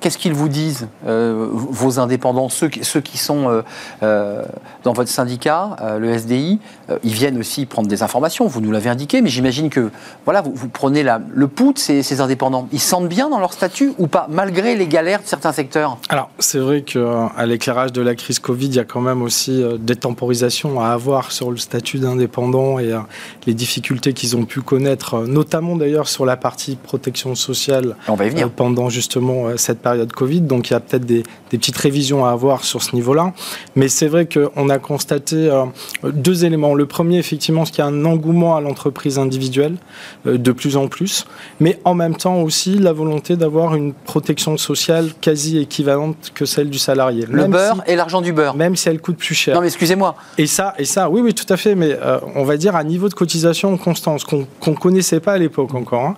Qu'est-ce qu'ils vous disent, euh, vos indépendants, ceux, ceux qui sont euh, euh, dans votre syndicat, le SDI Ils viennent aussi prendre des informations, vous nous l'avez indiqué, mais j'imagine que voilà, vous, prenez la, le pouls de ces, indépendants. Ils sentent bien dans leur statut ou pas, malgré les galères de certains secteurs? Alors, c'est vrai qu'à l'éclairage de la crise Covid, il y a quand même aussi des temporisations à avoir sur le statut d'indépendant et les difficultés qu'ils ont pu connaître, notamment d'ailleurs sur la partie protection sociale. On va y venir. pendant justement cette période Covid, donc il y a peut-être des, petites révisions à avoir sur ce niveau-là. Mais c'est vrai qu'on a constaté euh, deux éléments. Le premier, effectivement, c'est qu'il y a un engouement à l'entreprise individuelle euh, de plus en plus, mais en même temps aussi la volonté d'avoir une protection sociale quasi équivalente que celle du salarié. Le beurre et l'argent du beurre. Même si elle coûte plus cher. Non, mais excusez-moi. Et ça, et ça, oui, oui, tout à fait. Mais euh, on va dire à niveau de cotisation constante, qu'on ne connaissait pas à l'époque encore. Hein.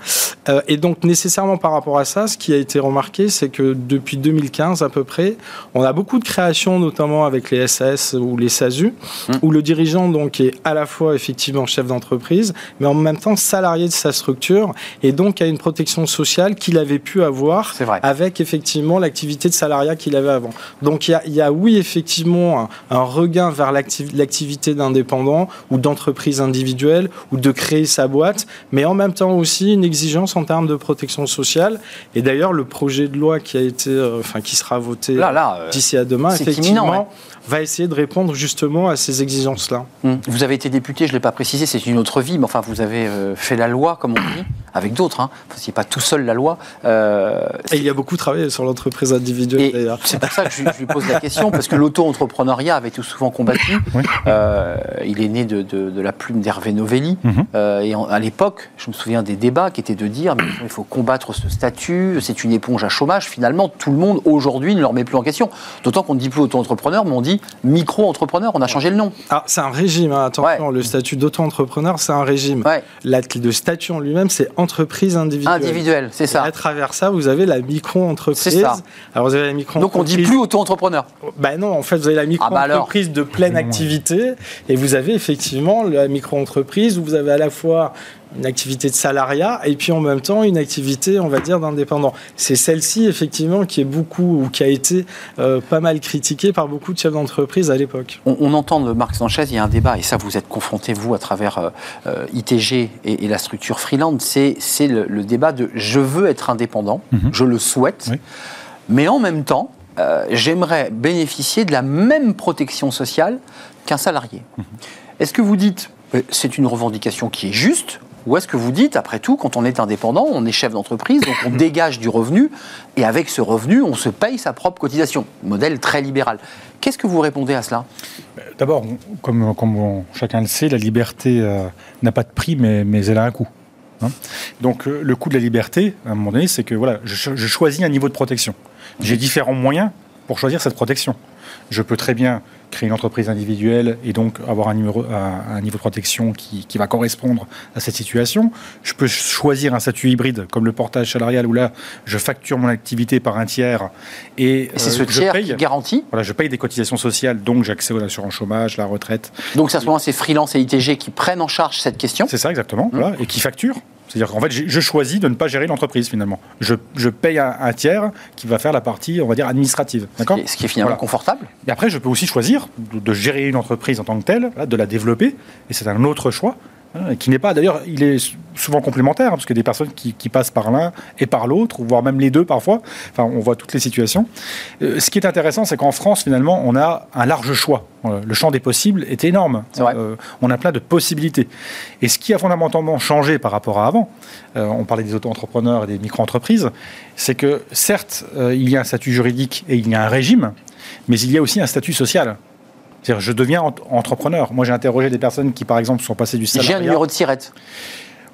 et donc nécessairement par rapport à ça, ce qui a été remarqué, c'est que depuis 2015 à peu près, on a beaucoup de créations, notamment avec les SAS ou les SASU, mmh. où le dirigeant donc est à la fois effectivement chef d'entreprise, mais en même temps salarié de sa structure, et donc a une protection sociale qu'il avait pu avoir avec effectivement l'activité de salariat qu'il avait avant. Donc il y, a, oui effectivement un, regain vers l'activité d'indépendant ou d'entreprise individuelle ou de créer sa boîte, mais en même temps aussi une exigence en termes de protection sociale. Et d'ailleurs le projet de loi qui a été, euh, enfin, qui sera voté euh, d'ici à demain, effectivement, va essayer de répondre justement à ces exigences-là. Hum. Vous avez été député, je ne l'ai pas précisé, c'est une autre vie, mais enfin, vous avez euh, fait la loi, comme on dit, avec d'autres. Hein. Vous n'étiez pas tout seul la loi. Et il y a beaucoup travaillé sur l'entreprise individuelle, d'ailleurs. C'est pour ça que je, lui pose la question, parce que l'auto-entrepreneuriat avait tout souvent combattu. il est né de, de, la plume d'Hervé Novelli. Mhm. et à l'époque, je me souviens des débats qui étaient de dire mais il faut combattre ce statut, c'est une éponge à chômage finalement, tout le monde aujourd'hui ne le remet plus en question. D'autant qu'on ne dit plus auto-entrepreneur, mais on dit micro-entrepreneur. On a changé le nom. Ah, c'est un régime, hein, attention. Le statut d'auto-entrepreneur, c'est un régime. Ouais. le statut en lui-même, c'est entreprise individuelle. Individuelle, c'est ça. Et à travers ça, vous avez la micro-entreprise. C'est ça. Alors, vous avez la micro Donc, on dit plus auto-entrepreneur. Ben non, en fait, vous avez la ah bah micro-entreprise de pleine activité. Et vous avez effectivement la micro-entreprise où vous avez à la fois une activité de salariat et puis en même temps une activité, on va dire, d'indépendant. C'est celle-ci, effectivement, qui est beaucoup ou qui a été euh, pas mal critiquée par beaucoup de chefs d'entreprise à l'époque. On, entend de Marc Sanchez, il y a un débat, et ça vous êtes confronté, vous, à travers euh, euh, ITG et, la structure Freeland, c'est le, débat de je veux être indépendant, mhm. je le souhaite, mais en même temps, j'aimerais bénéficier de la même protection sociale qu'un salarié. Mhm. Est-ce que vous dites, c'est une revendication qui est juste, ou est-ce que vous dites, après tout, quand on est indépendant, on est chef d'entreprise, donc on dégage du revenu, et avec ce revenu, on se paye sa propre cotisation Modèle très libéral. Qu'est-ce que vous répondez à cela? D'abord, comme, chacun le sait, la liberté euh, n'a pas de prix, mais, elle a un coût. Hein. donc euh, le coût de la liberté, à un moment donné, c'est que voilà, je, je choisis un niveau de protection. J'ai différents moyens pour choisir cette protection. Je peux très bien créer une entreprise individuelle et donc avoir un, numéro, un, niveau de protection qui, va correspondre à cette situation. Je peux choisir un statut hybride comme le portage salarial où là, je facture mon activité par un tiers et, c'est ce euh, tiers paye, qui garantit Voilà, je paye des cotisations sociales, donc j'ai accès à l'assurance chômage, la retraite. Donc à ce moment, c'est freelance et ITG qui prennent en charge cette question C'est ça, exactement, mmh. et qui facturent. C'est-à-dire qu'en fait, je choisis de ne pas gérer l'entreprise finalement. Je, paye un, tiers qui va faire la partie, on va dire, administrative. D'accord? Ce qui est finalement confortable. Et après, je peux aussi choisir de, gérer une entreprise en tant que telle, de la développer, et c'est un autre choix. Hein, qui n'est pas, d'ailleurs, il est souvent complémentaire, hein, parce a des personnes qui, passent par l'un et par l'autre, voire même les deux parfois. Enfin, on voit toutes les situations. Euh, ce qui est intéressant, c'est qu'en France, finalement, on a un large choix. Euh, le champ des possibles est énorme. Euh, on a plein de possibilités. Et ce qui a fondamentalement changé par rapport à avant, on parlait des auto-entrepreneurs et des micro-entreprises, c'est que certes, il y a un statut juridique et il y a un régime, mais il y a aussi un statut social. C'est-à-dire, je deviens entrepreneur. Moi, j'ai interrogé des personnes qui, par exemple, sont passées du salariat. J'ai un numéro de sirette.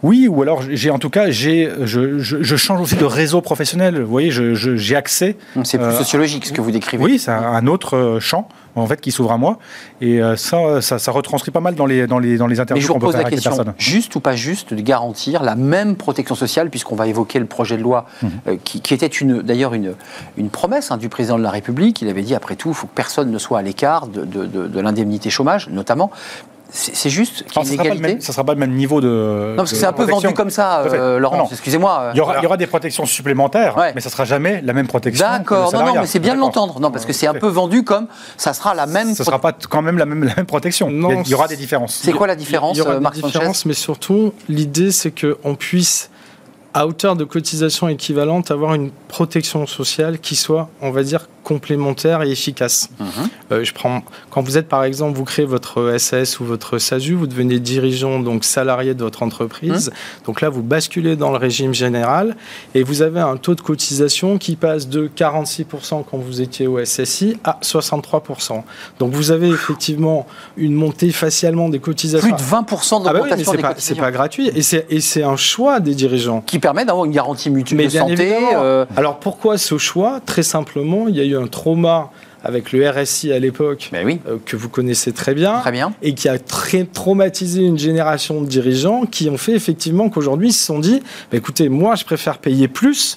Oui, ou alors j'ai en tout cas j'ai je, je, change aussi de réseau professionnel. Vous voyez, j'ai accès. C'est plus euh, sociologique ce que vous décrivez. Oui, c'est un, autre euh, champ en fait qui s'ouvre à moi et euh, ça, ça, retranscrit pas mal dans les dans les dans les interviews qu'on peut faire avec les personnes. Juste ou pas juste de garantir la même protection sociale puisqu'on va évoquer le projet de loi mhm. qui, qui, était une d'ailleurs une une promesse hein, du président de la République. Il avait dit après tout, il faut que personne ne soit à l'écart de, de, de l'indemnité chômage, notamment. C'est juste qu'il y ait une Ça ne sera pas le même niveau de. Non, parce que c'est un peu vendu comme ça, euh, Laurent. Excusez-moi. Il, y aura, des protections supplémentaires, mais ça ne sera jamais la même protection. D'accord, non, non, mais c'est bien de l'entendre. Non, parce que c'est un peu vendu comme ça sera la même. Ça ne sera pas quand même la même, la même protection. Non, il y aura des différences. C'est quoi la différence, Il y aura des différences, mais surtout, l'idée, c'est qu'on puisse à hauteur de cotisation équivalente, avoir une protection sociale qui soit, on va dire, complémentaire et efficace. Mhm. Euh, je prends, quand vous êtes, par exemple, vous créez votre SAS ou votre SASU, vous devenez dirigeant, donc salarié de votre entreprise. Mhm. Donc là, vous basculez dans le régime général et vous avez un taux de cotisation qui passe de 46% quand vous étiez au SSI à 63%. Donc vous avez effectivement une montée facialement des cotisations. Plus de 20% d'augmentation ah bah des pas, C'est pas gratuit et c'est un choix des dirigeants. Qui permet d'avoir une garantie mutuelle de santé. Euh, Alors pourquoi ce choix? Très simplement, il y a eu un trauma avec le RSI à l'époque, ben euh, que vous connaissez très bien, très bien, et qui a très traumatisé une génération de dirigeants qui ont fait effectivement qu'aujourd'hui ils se sont dit, bah, écoutez, moi je préfère payer plus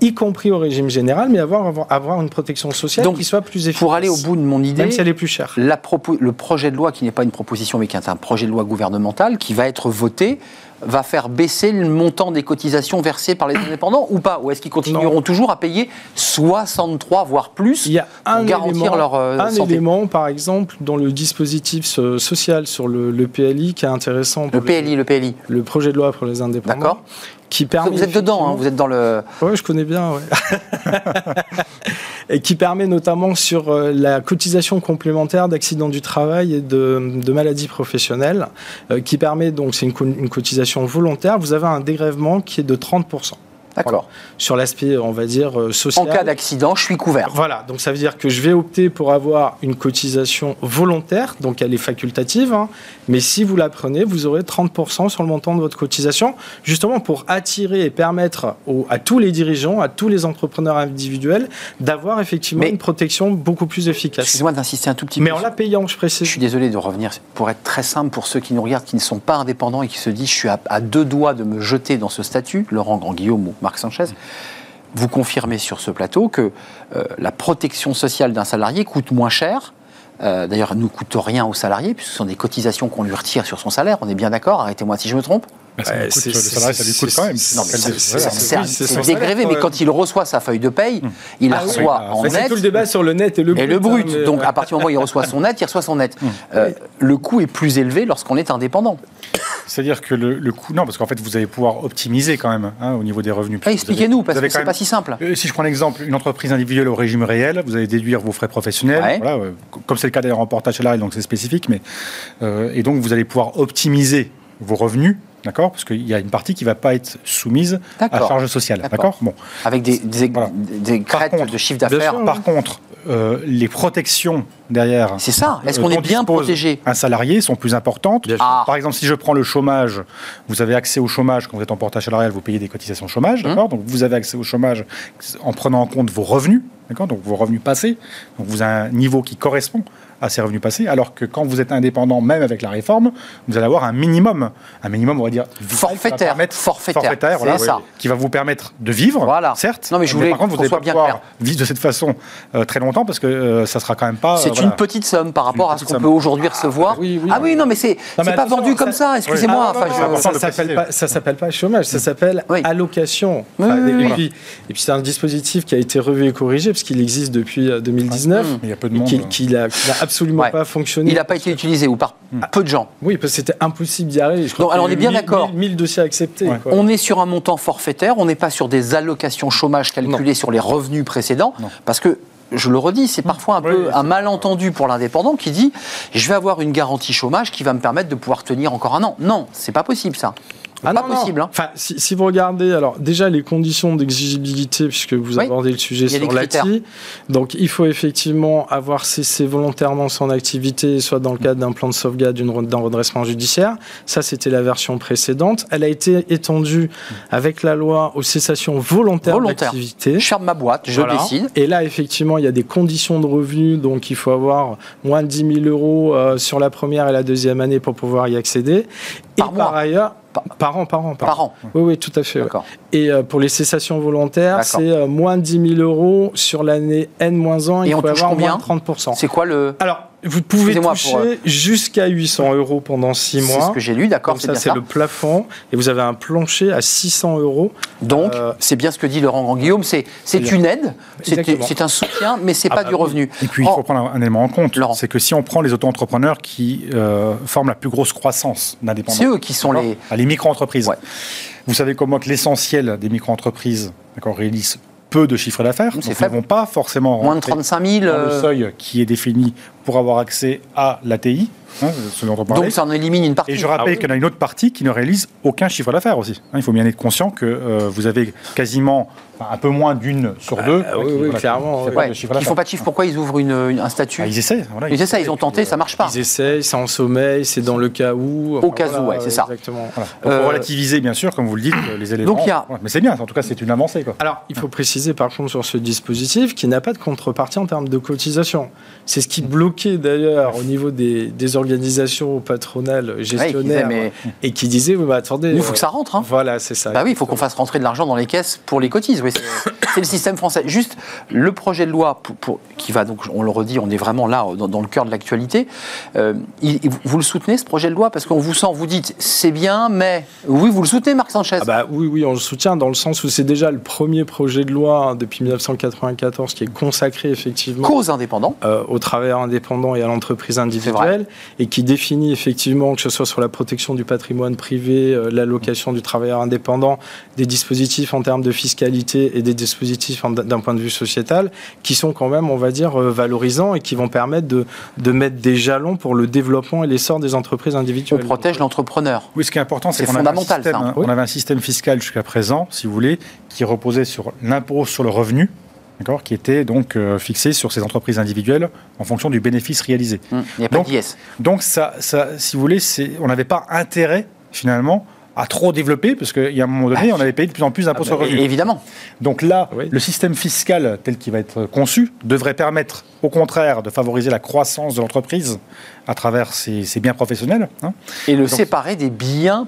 y compris au régime général, mais avoir, avoir une protection sociale qui soit plus efficace. Pour aller au bout de mon idée, même si elle est plus chère. La le projet de loi, qui n'est pas une proposition, mais qui est un projet de loi gouvernemental, qui va être voté, va faire baisser le montant des cotisations versées par les indépendants ou pas? Ou est-ce qu'ils continueront toujours à payer 63, voire plus, Il y a un pour garantir élément, leur euh, un élément, par exemple, dans le dispositif social sur le, PLI qui est intéressant. Le PLI, le PLI. Le projet de loi pour les indépendants. D'accord. Qui permet vous êtes dedans, hein, vous êtes dans le. Oui, je connais bien. Ouais. et qui permet notamment sur euh, la cotisation complémentaire d'accidents du travail et de, de maladies professionnelles, euh, qui permet donc c'est une, une cotisation volontaire. Vous avez un dégrèvement qui est de 30 D'accord. Sur l'aspect, on va dire, euh, social. En cas d'accident, je suis couvert. Voilà, donc ça veut dire que je vais opter pour avoir une cotisation volontaire, donc elle est facultative, hein. mais si vous la prenez, vous aurez 30% sur le montant de votre cotisation, justement pour attirer et permettre à tous les dirigeants, à tous les entrepreneurs individuels, d'avoir effectivement une protection beaucoup plus efficace. Excusez-moi d'insister un tout petit peu. Mais en la payant, je précise. Je suis désolé de revenir, pour être très simple pour ceux qui nous regardent, qui ne sont pas indépendants et qui se disent je suis à, à deux doigts de me jeter dans ce statut, Laurent Grand-Guillaume Marc Sanchez, vous confirmez sur ce plateau que euh, la protection sociale d'un salarié coûte moins cher. Euh, d'ailleurs, elle ne coûte rien au salarié, puisque ce sont des cotisations qu'on lui retire sur son salaire. On est bien d'accord Arrêtez-moi si je me trompe. C'est, le salarié, ça lui coûte quand même. C'est dégrévé, mais quand il reçoit sa feuille de paye, hum. il la ah reçoit en net. C'est tout le débat sur le net et le brut. Et le brut. Hein, Donc, à partir du moment où il reçoit son net, il reçoit son net. Hum. Euh, le coût est plus élevé lorsqu'on est indépendant. C'est-à-dire que le, coût. Non, parce qu'en fait, vous allez pouvoir optimiser quand même hein, au niveau des revenus. Ah, expliquez-nous, parce que c'est pas si simple. Euh, si je prends l'exemple, une entreprise individuelle au régime réel, vous allez déduire vos frais professionnels. Voilà, euh, comme c'est le cas d'ailleurs en portage salarial, donc c'est spécifique. Mais, euh, et donc, vous allez pouvoir optimiser vos revenus D'accord? Parce qu'il y a une partie qui ne va pas être soumise à charge sociale. D'accord bon. Avec des, des, des crêtes de chiffre d'affaires. Par contre, euh, les protections derrière. C'est ça. Est-ce qu'on est bien protégé Un salarié sont plus importantes. Ah. Par exemple, si je prends le chômage, vous avez accès au chômage quand vous êtes en portage salarial, vous payez des cotisations chômage, hum. d'accord Donc vous avez accès au chômage en prenant en compte vos revenus, d'accord? Donc vos revenus passés. Donc vous avez un niveau qui correspond à ses revenus passés, alors que quand vous êtes indépendant, même avec la réforme, vous allez avoir un minimum, un minimum, on va dire, forfaitaire, forfaitaire, voilà, ça. qui va vous permettre de vivre, voilà. certes. Non, mais je voulais par contre, vous n'allez pas bien pouvoir vivre de cette façon euh, très longtemps parce que euh, ça sera quand même pas. C'est une petite somme par rapport à ce qu'on peut aujourd'hui recevoir. Ah oui, oui, ah oui, non, mais c'est pas vendu comme ça. Excusez-moi. Ça s'appelle pas chômage, ça s'appelle allocation. Et puis, c'est un dispositif qui a été revu et corrigé parce qu'il existe depuis 2019. Il y a absolument pas fonctionné. Il n'a pas été utilisé ou par peu de gens. Oui, parce que c'était impossible d'y arriver. Donc, alors on est bien d'accord. 1000 dossiers acceptés. On est sur un montant forfaitaire, on n'est pas sur des allocations chômage calculées sur les revenus précédents, parce que je le redis, c'est parfois un peu un malentendu pour l'indépendant qui dit je vais avoir une garantie chômage qui va me permettre de pouvoir tenir encore un an. Non, c'est pas possible ça. Ah pas possible. Hein. Enfin, si, vous regardez, alors déjà les conditions d'exigibilité, puisque vous abordez le sujet sur l'ATI, donc il faut effectivement avoir cessé volontairement son activité, soit dans le cadre d'un plan de sauvegarde, d'un redressement judiciaire. Ça, c'était la version précédente. Elle a été étendue avec la loi aux cessations volontaires Volontaire. d'activité. Je ferme ma boîte, je décide. Et là, effectivement, il y a des conditions de revenus, donc il faut avoir moins de 10 000 euros euh, sur la première et la deuxième année pour pouvoir y accéder. Par et par ailleurs, par, an, par an. Par, an. Oui, oui, tout à fait. Et euh, pour les cessations volontaires, c'est euh, moins de 10 000 euros sur l'année N-1. Et il on faut avoir moins de 30%. C'est quoi le. Alors, vous pouvez toucher euh, jusqu'à 800 euros pendant 6 mois. C'est ce que j'ai lu, d'accord. Ça, c'est le plafond. Et vous avez un plancher à 600 euros. Donc, euh, c'est bien ce que dit Laurent Grand-Guillaume. C'est une aide, c'est un soutien, mais c'est n'est ah pas bah du revenu. Et puis, il faut prendre un élément en compte. C'est que si on prend les auto-entrepreneurs qui euh, forment la plus grosse croissance d'indépendants. C'est eux qui sont les... Ah, les micro-entreprises. Vous savez comment que l'essentiel des micro-entreprises réalisent peu de chiffre d'affaires. Ils ne vont pas forcément moins de 35 000 le euh, seuil qui est défini pour avoir accès à l'ATI. Hein, Donc ça en élimine une partie. Et je rappelle ah qu'il y en a une autre partie qui ne réalise aucun chiffre d'affaires aussi. Hein, il faut bien être conscient que euh, vous avez quasiment un peu moins d'une sur deux. Ah, oui, clairement. ils ne font pas de chiffre. Pourquoi ils ouvrent un statut ah, Ils essaient. ils, essaient, ils ont tenté, ça marche pas. Ils essaient, c'est en sommeil, c'est dans le cas où. Au cas où, ouais, c'est ça. Exactement. pour euh, relativiser, bien sûr, comme vous le dites, les éléments. Donc, y a... Mais c'est bien, en tout cas, c'est une avancée. Quoi. Alors, il faut préciser par contre sur ce dispositif qu'il n'a pas de contrepartie en termes de cotisation. C'est ce qui bloquait d'ailleurs au niveau des, organisations patronales gestionnaires et qui disait oui, bah, attendez. Il faut que ça rentre. Hein. Voilà, c'est ça. Bah oui, il faut qu'on fasse rentrer de l'argent dans les caisses pour les cotises. Oui, c'est le système français. Juste le projet de loi pour, qui va donc, on le redit, on est vraiment là dans, le cœur de l'actualité. Euh, vous le soutenez ce projet de loi? Parce qu'on vous sent, vous dites c'est bien, mais oui, vous le soutenez, Marc Sanchez. Ah bah, oui, oui, on le soutient dans le sens où c'est déjà le premier projet de loi hein, depuis 1994 qui est consacré effectivement aux indépendants, euh, aux travailleurs indépendants et à l'entreprise individuelle, et qui définit effectivement que ce soit sur la protection du patrimoine privé, euh, l'allocation du travailleur indépendant, des dispositifs en termes de fiscalité et des dispositifs d'un point de vue sociétal qui sont quand même, on va dire, euh, valorisants et qui vont permettre de, de mettre des jalons pour le développement et l'essor des entreprises individuelles. On protège l'entrepreneur. Oui, ce qui est important, c'est qu'on fondamental, avait, hein. on avait un système fiscal jusqu'à présent, si vous voulez, qui reposait sur l'impôt sur le revenu, qui était donc euh, fixé sur ces entreprises individuelles en fonction du bénéfice réalisé. Hum, il n'y a pas d'IS. Donc, ça, ça, si vous voulez, on n'avait pas intérêt, finalement, à trop développer, parce qu'il y a un moment donné, ah. on avait payé de plus en plus d'impôts ah sur le revenu. Évidemment. Donc là, le système fiscal tel qu'il va être conçu devrait permettre, au contraire, de favoriser la croissance de l'entreprise à travers ses, biens professionnels. Hein. Et le séparer des biens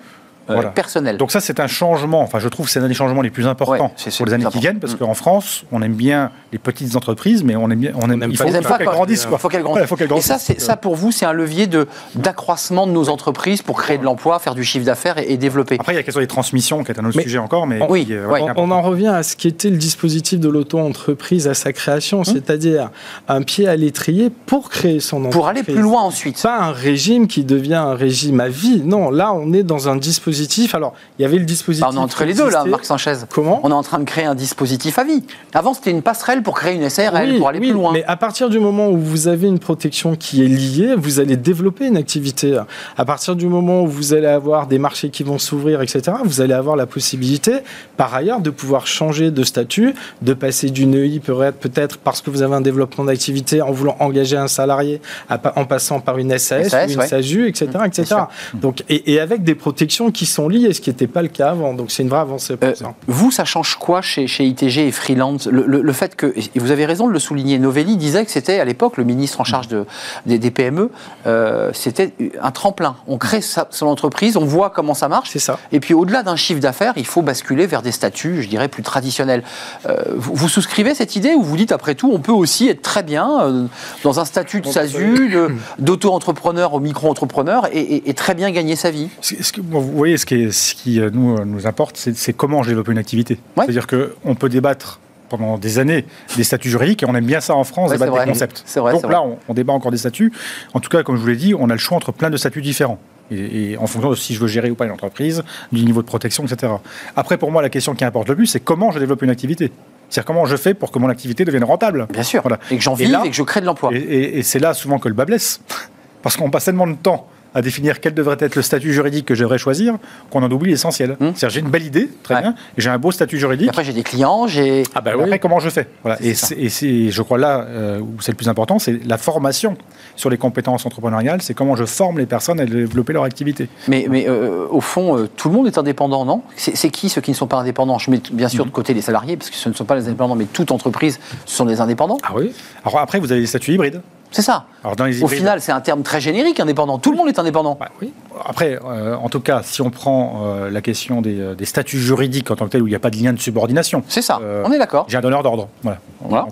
euh, personnel. Donc ça, c'est un changement. Enfin, je trouve que c'est un des changements les plus importants pour les années qui viennent, parce qu'en France, on aime bien les petites entreprises, mais on aime bien, on aime, il faut, qu'elles grandissent. Il faut qu'elles grandissent. Et ça, ça, pour vous, c'est un levier de d'accroissement de nos entreprises pour créer de l'emploi, faire du chiffre d'affaires et, développer. Après, il y a la question des transmissions, qui est un autre sujet encore, mais oui, on, en revient à ce qui était le dispositif de l'auto-entreprise à sa création, hum. c'est-à-dire un pied à l'étrier pour créer son entreprise. Pour aller plus loin ensuite. Pas un régime qui devient un régime à vie. Non, là, on est dans un dispositif alors, il y avait le dispositif. Bah, on est entre les deux, là, Marc Sanchez. Comment On est en train de créer un dispositif à vie. Avant, c'était une passerelle pour créer une SRL, pour aller plus loin. Mais à partir du moment où vous avez une protection qui est liée, vous allez développer une activité. À partir du moment où vous allez avoir des marchés qui vont s'ouvrir, etc., vous allez avoir la possibilité, par ailleurs, de pouvoir changer de statut, de passer d'une EI peut-être parce que vous avez un développement d'activité en voulant engager un salarié, en passant par une SAS, ou une SASU, etc. etc. Donc, et, et avec des protections qui sont liées, ce qui n'était pas le cas avant. Donc c'est une vraie avancée pour euh, ça. Vous, ça change quoi chez, chez ITG et Freelance le, fait que, et vous avez raison de le souligner, Novelli disait que c'était à l'époque le ministre en charge de, des, PME, euh, c'était un tremplin. On crée son entreprise, on voit comment ça marche. C'est ça. Et puis au-delà d'un chiffre d'affaires, il faut basculer vers des statuts, je dirais, plus traditionnels. Euh, vous, souscrivez cette idée ou vous dites après tout, on peut aussi être très bien dans un statut de SASU, d'auto-entrepreneur au micro-entrepreneur et, et, très bien gagner sa vie ce que, Vous voyez, ce qui, ce qui euh, nous, euh, nous importe, c'est comment je développe une activité. C'est-à-dire qu'on peut débattre pendant des années des statuts juridiques et on aime bien ça en France, débattre des concepts. Vrai, Donc là, on, débat encore des statuts. En tout cas, comme je vous l'ai dit, on a le choix entre plein de statuts différents. Et, en fonction de si je veux gérer ou pas une entreprise, du niveau de protection, etc. Après, pour moi, la question qui importe le plus, c'est comment je développe une activité. C'est-à-dire comment je fais pour que mon activité devienne rentable. Bien sûr. Et que j'en vive et, que je crée de l'emploi. Et, et c'est là souvent que le bas blesse. Parce qu'on passe tellement de temps à définir quel devrait être le statut juridique que j'aimerais choisir, qu'on en oublie l'essentiel. Hum. C'est-à-dire j'ai une belle idée, très bien, et j'ai un beau statut juridique. après j'ai des clients, j'ai. Ah bah oui. Après comment je fais? Voilà. Et, c'est, je crois là euh, où c'est le plus important, c'est la formation sur les compétences entrepreneuriales, c'est comment je forme les personnes à développer leur activité. Mais, mais euh, au fond, euh, tout le monde est indépendant, non? C'est, qui ceux qui ne sont pas indépendants? Je mets bien sûr de hum. côté les salariés, parce que ce ne sont pas les indépendants, mais toute entreprise, ce sont des indépendants. Ah oui. Alors après, vous avez les statuts hybrides. C'est ça. Au final, c'est un terme très générique, indépendant. Tout le monde est indépendant. Bah oui. Après, euh, en tout cas, si on prend euh, la question euh, des, statuts juridiques en tant que tel, où il n'y a pas de lien de subordination. C'est ça, on est d'accord. J'ai un donneur d'ordre. Voilà.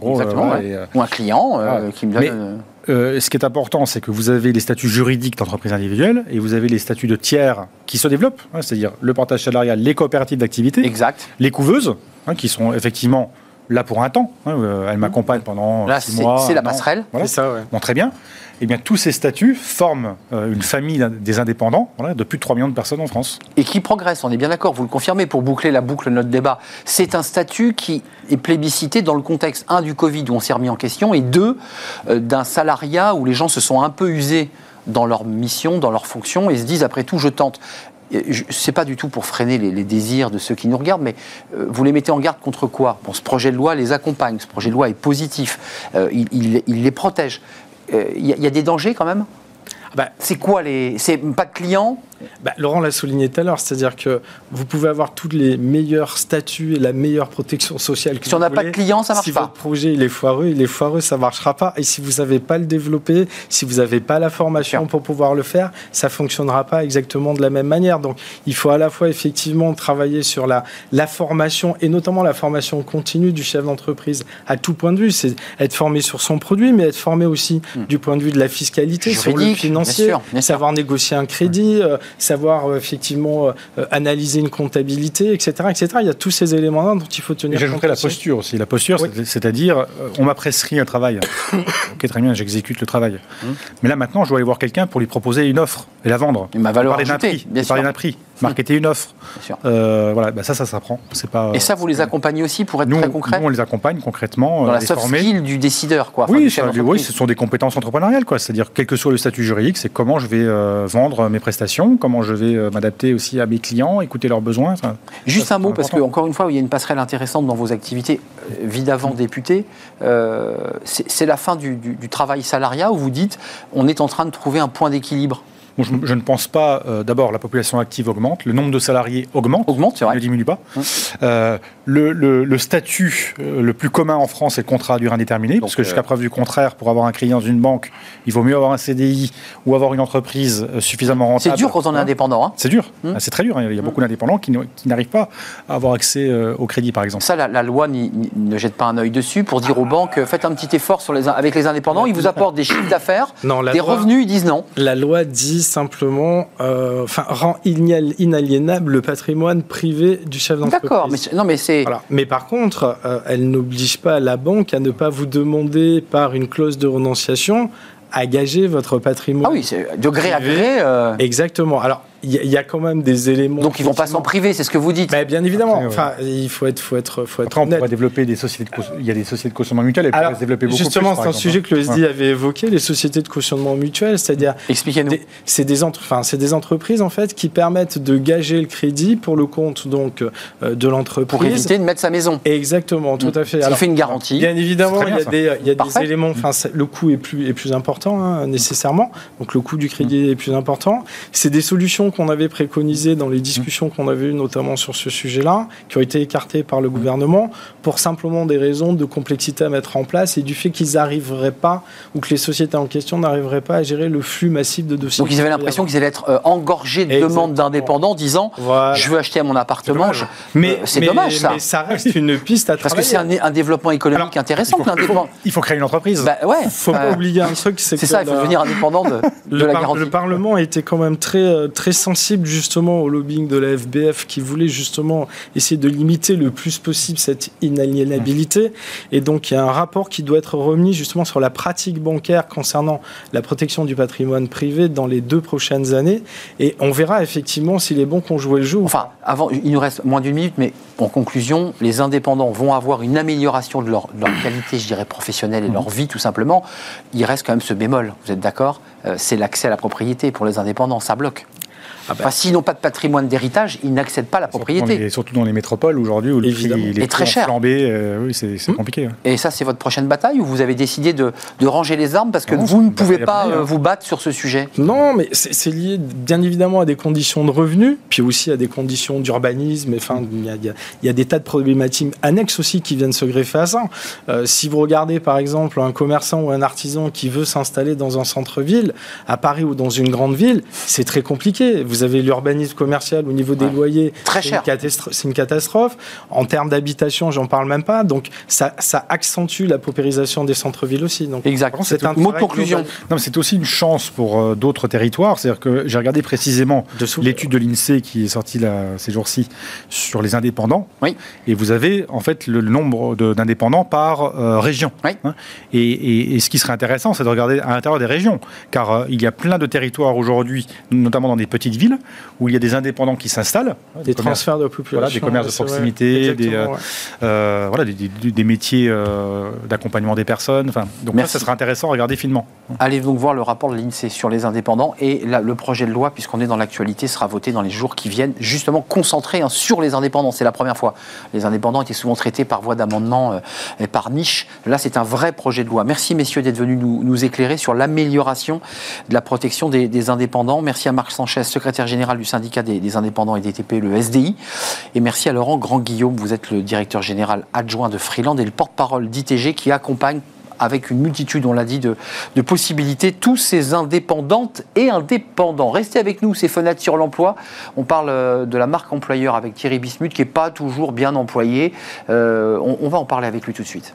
exactement. Ou un client qui me donne. euh, ce qui est important, c'est que vous avez les statuts juridiques d'entreprise individuelle et vous avez les statuts de tiers qui se développent, hein, c'est-à-dire le portage salarial, les coopératives d'activité, exact. les couveuses, hein, qui sont effectivement là pour un temps. Hein, euh, elle m'accompagne pendant là, six mois. C'est la passerelle. Voilà. Ça, ouais. Bon, très bien eh bien, tous ces statuts forment euh, une famille des indépendants de plus de 3 millions de personnes en France. Et qui progresse, on est bien d'accord, vous le confirmez, pour boucler la boucle de notre débat. C'est un statut qui est plébiscité dans le contexte, un, du Covid où on s'est remis en question, et deux, euh, d'un salariat où les gens se sont un peu usés dans leur mission, dans leur fonction, et se disent, après tout, je tente. C'est pas du tout pour freiner les, désirs de ceux qui nous regardent, mais euh, vous les mettez en garde contre quoi? Bon, ce projet de loi les accompagne, ce projet de loi est positif, il, les protège il euh, y, a des dangers quand même? Bah, c'est quoi les. C'est pas de clients bah, Laurent l'a souligné tout à l'heure, c'est-à-dire que vous pouvez avoir tous les meilleurs statuts et la meilleure protection sociale. Que si on n'a pas de clients, ça marche pas. Si votre projet il est foireux, il est foireux, ça marchera pas. Et si vous n'avez pas le développé, si vous n'avez pas la formation pour pouvoir le faire, ça fonctionnera pas exactement de la même manière. Donc, il faut à la fois effectivement travailler sur la, la formation et notamment la formation continue du chef d'entreprise à tout point de vue. C'est être formé sur son produit, mais être formé aussi hmm. du point de vue de la fiscalité, sur le financier, savoir négocier un crédit. Euh, savoir euh, effectivement euh, analyser une comptabilité, etc., etc. Il y a tous ces éléments-là dont il faut tenir compte. J'ajouterais la posture aussi. La posture, c'est-à-dire, euh, on m'a prescrit un travail. ok, très bien, j'exécute le travail. Hum. Mais là, maintenant, je dois aller voir quelqu'un pour lui proposer une offre et la vendre. Ma valeur parler d'un prix. Parler d'un prix marketer une offre. Euh, voilà, bah ça, ça s'apprend. C'est pas. Et ça, vous les accompagnez aussi pour être très concret. Nous, on les accompagne concrètement. Dans la soft skill du décideur, quoi. oui, oui, ce sont des compétences entrepreneuriales, quoi. C'est-à-dire, quel que soit le statut juridique, c'est comment je vais euh, vendre mes prestations, comment je vais euh, m'adapter aussi à mes clients, écouter leurs besoins. Juste un mot, parce que encore une fois, il y a une passerelle intéressante dans vos activités. Vie d'avant député, c'est la fin du, du travail salariat où vous dites, on est en train de trouver un point d'équilibre je, ne pense pas. Euh, d'abord, la population active augmente, le nombre de salariés augmente, augmente ne diminue pas. Hum. Euh, le, statut euh, le plus commun en France est le contrat à durée indéterminée, parce que jusqu'à preuve du contraire, pour avoir un crédit dans une banque, il vaut mieux avoir un CDI ou avoir une entreprise suffisamment rentable. C'est dur quand on est hein indépendant. Hein c'est dur, hum. c'est très dur. Hein. Il y a beaucoup hum. d'indépendants qui, n'arrivent pas à avoir accès au crédit, par exemple. Ça, la, loi ne jette pas un œil dessus pour dire aux banques faites un petit effort sur les, avec les indépendants, ils vous apportent des chiffres d'affaires, des revenus, ils disent non. La loi dit simplement, euh, enfin, rend inaliénable le patrimoine privé du chef d'entreprise. D'accord, mais non, mais c'est. Mais par contre, euh, elle n'oblige pas la banque à ne pas vous demander par une clause de renonciation à gager votre patrimoine. Ah oui, c'est de gré à gré. Euh. Exactement. Alors, il y, a quand même des éléments. Donc ils vont pas s'en priver, c'est ce que vous dites. Mais bien évidemment. enfin, il faut être, faut être, faut être. Après, on pourrait développer des sociétés de il y a des sociétés de cautionnement mutuel et Alors, se développer beaucoup Justement, c'est un sujet que le SD avait évoqué, les sociétés de cautionnement mutuel, c'est-à-dire. Expliquez-nous. C'est des, enfin, c'est des entreprises en fait qui permettent de gager le crédit pour le compte donc euh, de l'entreprise. Pour éviter de mettre sa maison. Exactement, tout à fait. Ça fait une garantie. Bien évidemment, il y a des, il y a des éléments. Enfin, le coût est plus est plus important hein, nécessairement. Donc le coût du crédit est plus important. C'est des solutions qu'on avait préconisées dans les discussions qu'on avait eues notamment sur ce sujet-là, qui ont été écartées par le gouvernement, pour simplement des raisons de complexité à mettre en place et du fait qu'ils n'arriveraient pas, ou que les sociétés en question n'arriveraient pas à gérer le flux massif de dossiers. Donc ils avaient l'impression qu'ils allaient être euh, engorgés de demandes d'indépendants disant je veux acheter à mon appartement. Mais euh, c'est dommage ça. Mais ça reste une piste à Parce que c'est un, développement économique intéressant. Il faut, il faut, créer une entreprise. Bah, ouais. faut pas oublier un truc, c'est ça, il faut devenir indépendant de, la garantie. Le Parlement a été quand même très, euh, très sensible justement au lobbying de la FBF qui voulait justement essayer de limiter le plus possible cette inaliénabilité. Et donc il y a un rapport qui doit être remis justement sur la pratique bancaire concernant la protection du patrimoine privé dans les deux prochaines années. Et on verra effectivement s'il est bon qu'on joue le jeu. Enfin, avant, il nous reste moins d'une minute, mais en conclusion, les indépendants vont avoir une amélioration de leur, qualité, je dirais, professionnelle et leur vie tout simplement. Il reste quand même ce bémol, vous êtes d'accord? Euh, C'est l'accès à la propriété pour les indépendants, ça bloque. Ah bah. S'ils n'ont pas de patrimoine d'héritage, ils n'accèdent pas à la propriété. Et surtout dans les métropoles aujourd'hui où le prix est très cher. Flambé, euh, oui, c'est hum. compliqué. Et ça, c'est votre prochaine bataille ou vous avez décidé de, ranger les armes parce que vous ne pouvez pas euh, vous battre sur ce sujet? Non, mais c'est lié bien évidemment à des conditions de revenus, puis aussi à des conditions d'urbanisme. Enfin, il y, a des tas de problématiques annexes aussi qui viennent se greffer à ça. Euh, si vous regardez par exemple un commerçant ou un artisan qui veut s'installer dans un centre-ville, à Paris ou dans une grande ville, c'est très compliqué foncier. Vous avez l'urbanisme commercial au niveau des loyers. Très cher. C'est une catastrophe. En termes d'habitation, j'en parle même pas. Donc ça, ça accentue la paupérisation des centres-villes aussi. Donc, exact. C'est un mot de conclusion. Non, c'est aussi une chance pour euh, d'autres territoires. C'est-à-dire que j'ai regardé précisément l'étude de l'INSEE qui est sortie là, ces jours-ci sur les indépendants. Oui. Et vous avez en fait le, nombre d'indépendants par euh, région. Oui. Hein. et, et, ce qui serait intéressant, c'est de regarder à l'intérieur des régions, car euh, il y a plein de territoires aujourd'hui, notamment dans des petites villes, où il y a des indépendants qui s'installent. Des, transferts de population. des commerces de proximité, des, voilà, des, métiers d'accompagnement des personnes. Enfin, donc Merci. ça, ça serait intéressant à regarder finement. Allez donc voir le rapport de l'INSEE sur les indépendants et le projet de loi, puisqu'on est dans l'actualité, sera voté dans les jours qui viennent, justement concentré hein, sur les indépendants. C'est la première fois. Les indépendants étaient souvent traités par voie d'amendement euh, et par niche. Là, c'est un vrai projet de loi. Merci, messieurs, d'être venus nous, éclairer sur l'amélioration de la protection des, indépendants. Merci à Marc Sanchez, secrétaire général du syndicat des, des indépendants et des TPE, le SDI. Et merci à Laurent Grand-Guillaume, vous êtes le directeur général adjoint de Freeland et le porte-parole d'ITG qui accompagne avec une multitude, on l'a dit, de, possibilités, tous ces indépendantes et indépendants. Restez avec nous, ces fenêtres sur l'emploi. On parle euh, de la marque employeur avec Thierry Bismuth, qui n'est pas toujours bien employé. Euh, on va en parler avec lui tout de suite.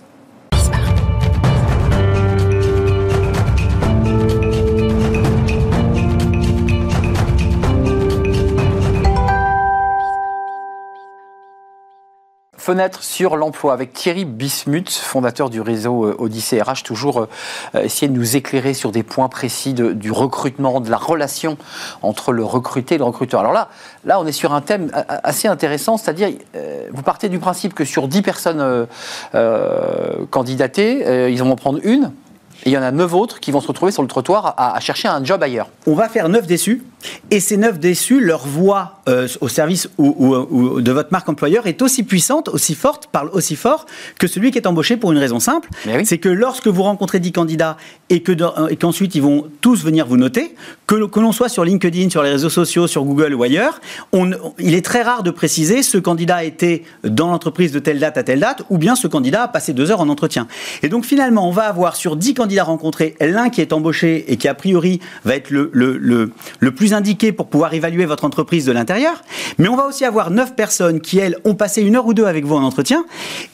Fenêtre sur l'emploi avec Thierry Bismuth, fondateur du réseau euh, Odyssée RH, toujours euh, euh, essayer de nous éclairer sur des points précis du recrutement, de la relation entre le recruté et le recruteur. Alors là, là on est sur un thème assez intéressant, c'est-à-dire vous partez du principe que sur 10 personnes candidatées, ils vont prendre une, et il y en a 9 autres qui vont se retrouver sur le trottoir à, à chercher un job ailleurs. On va faire 9 déçus et ces neuf déçus, leur voix euh, au service ou, de votre marque employeur est aussi puissante, aussi forte, parle aussi fort que celui qui est embauché pour une raison simple. C'est que lorsque vous rencontrez 10 candidats et euh, et qu'ensuite ils vont tous venir vous noter, que, que l'on soit sur LinkedIn, sur les réseaux sociaux, sur Google ou ailleurs, on, il est très rare de préciser ce candidat a été dans l'entreprise de telle date à telle date ou bien ce candidat a passé deux heures en entretien. Et donc finalement, on va avoir sur 10 candidats rencontrés, l'un qui est embauché et qui a priori va être le, le, le, le plus indiqué pour pouvoir évaluer votre entreprise de l'intérieur, mais on va aussi avoir neuf personnes qui, elles, ont passé une heure ou deux avec vous en entretien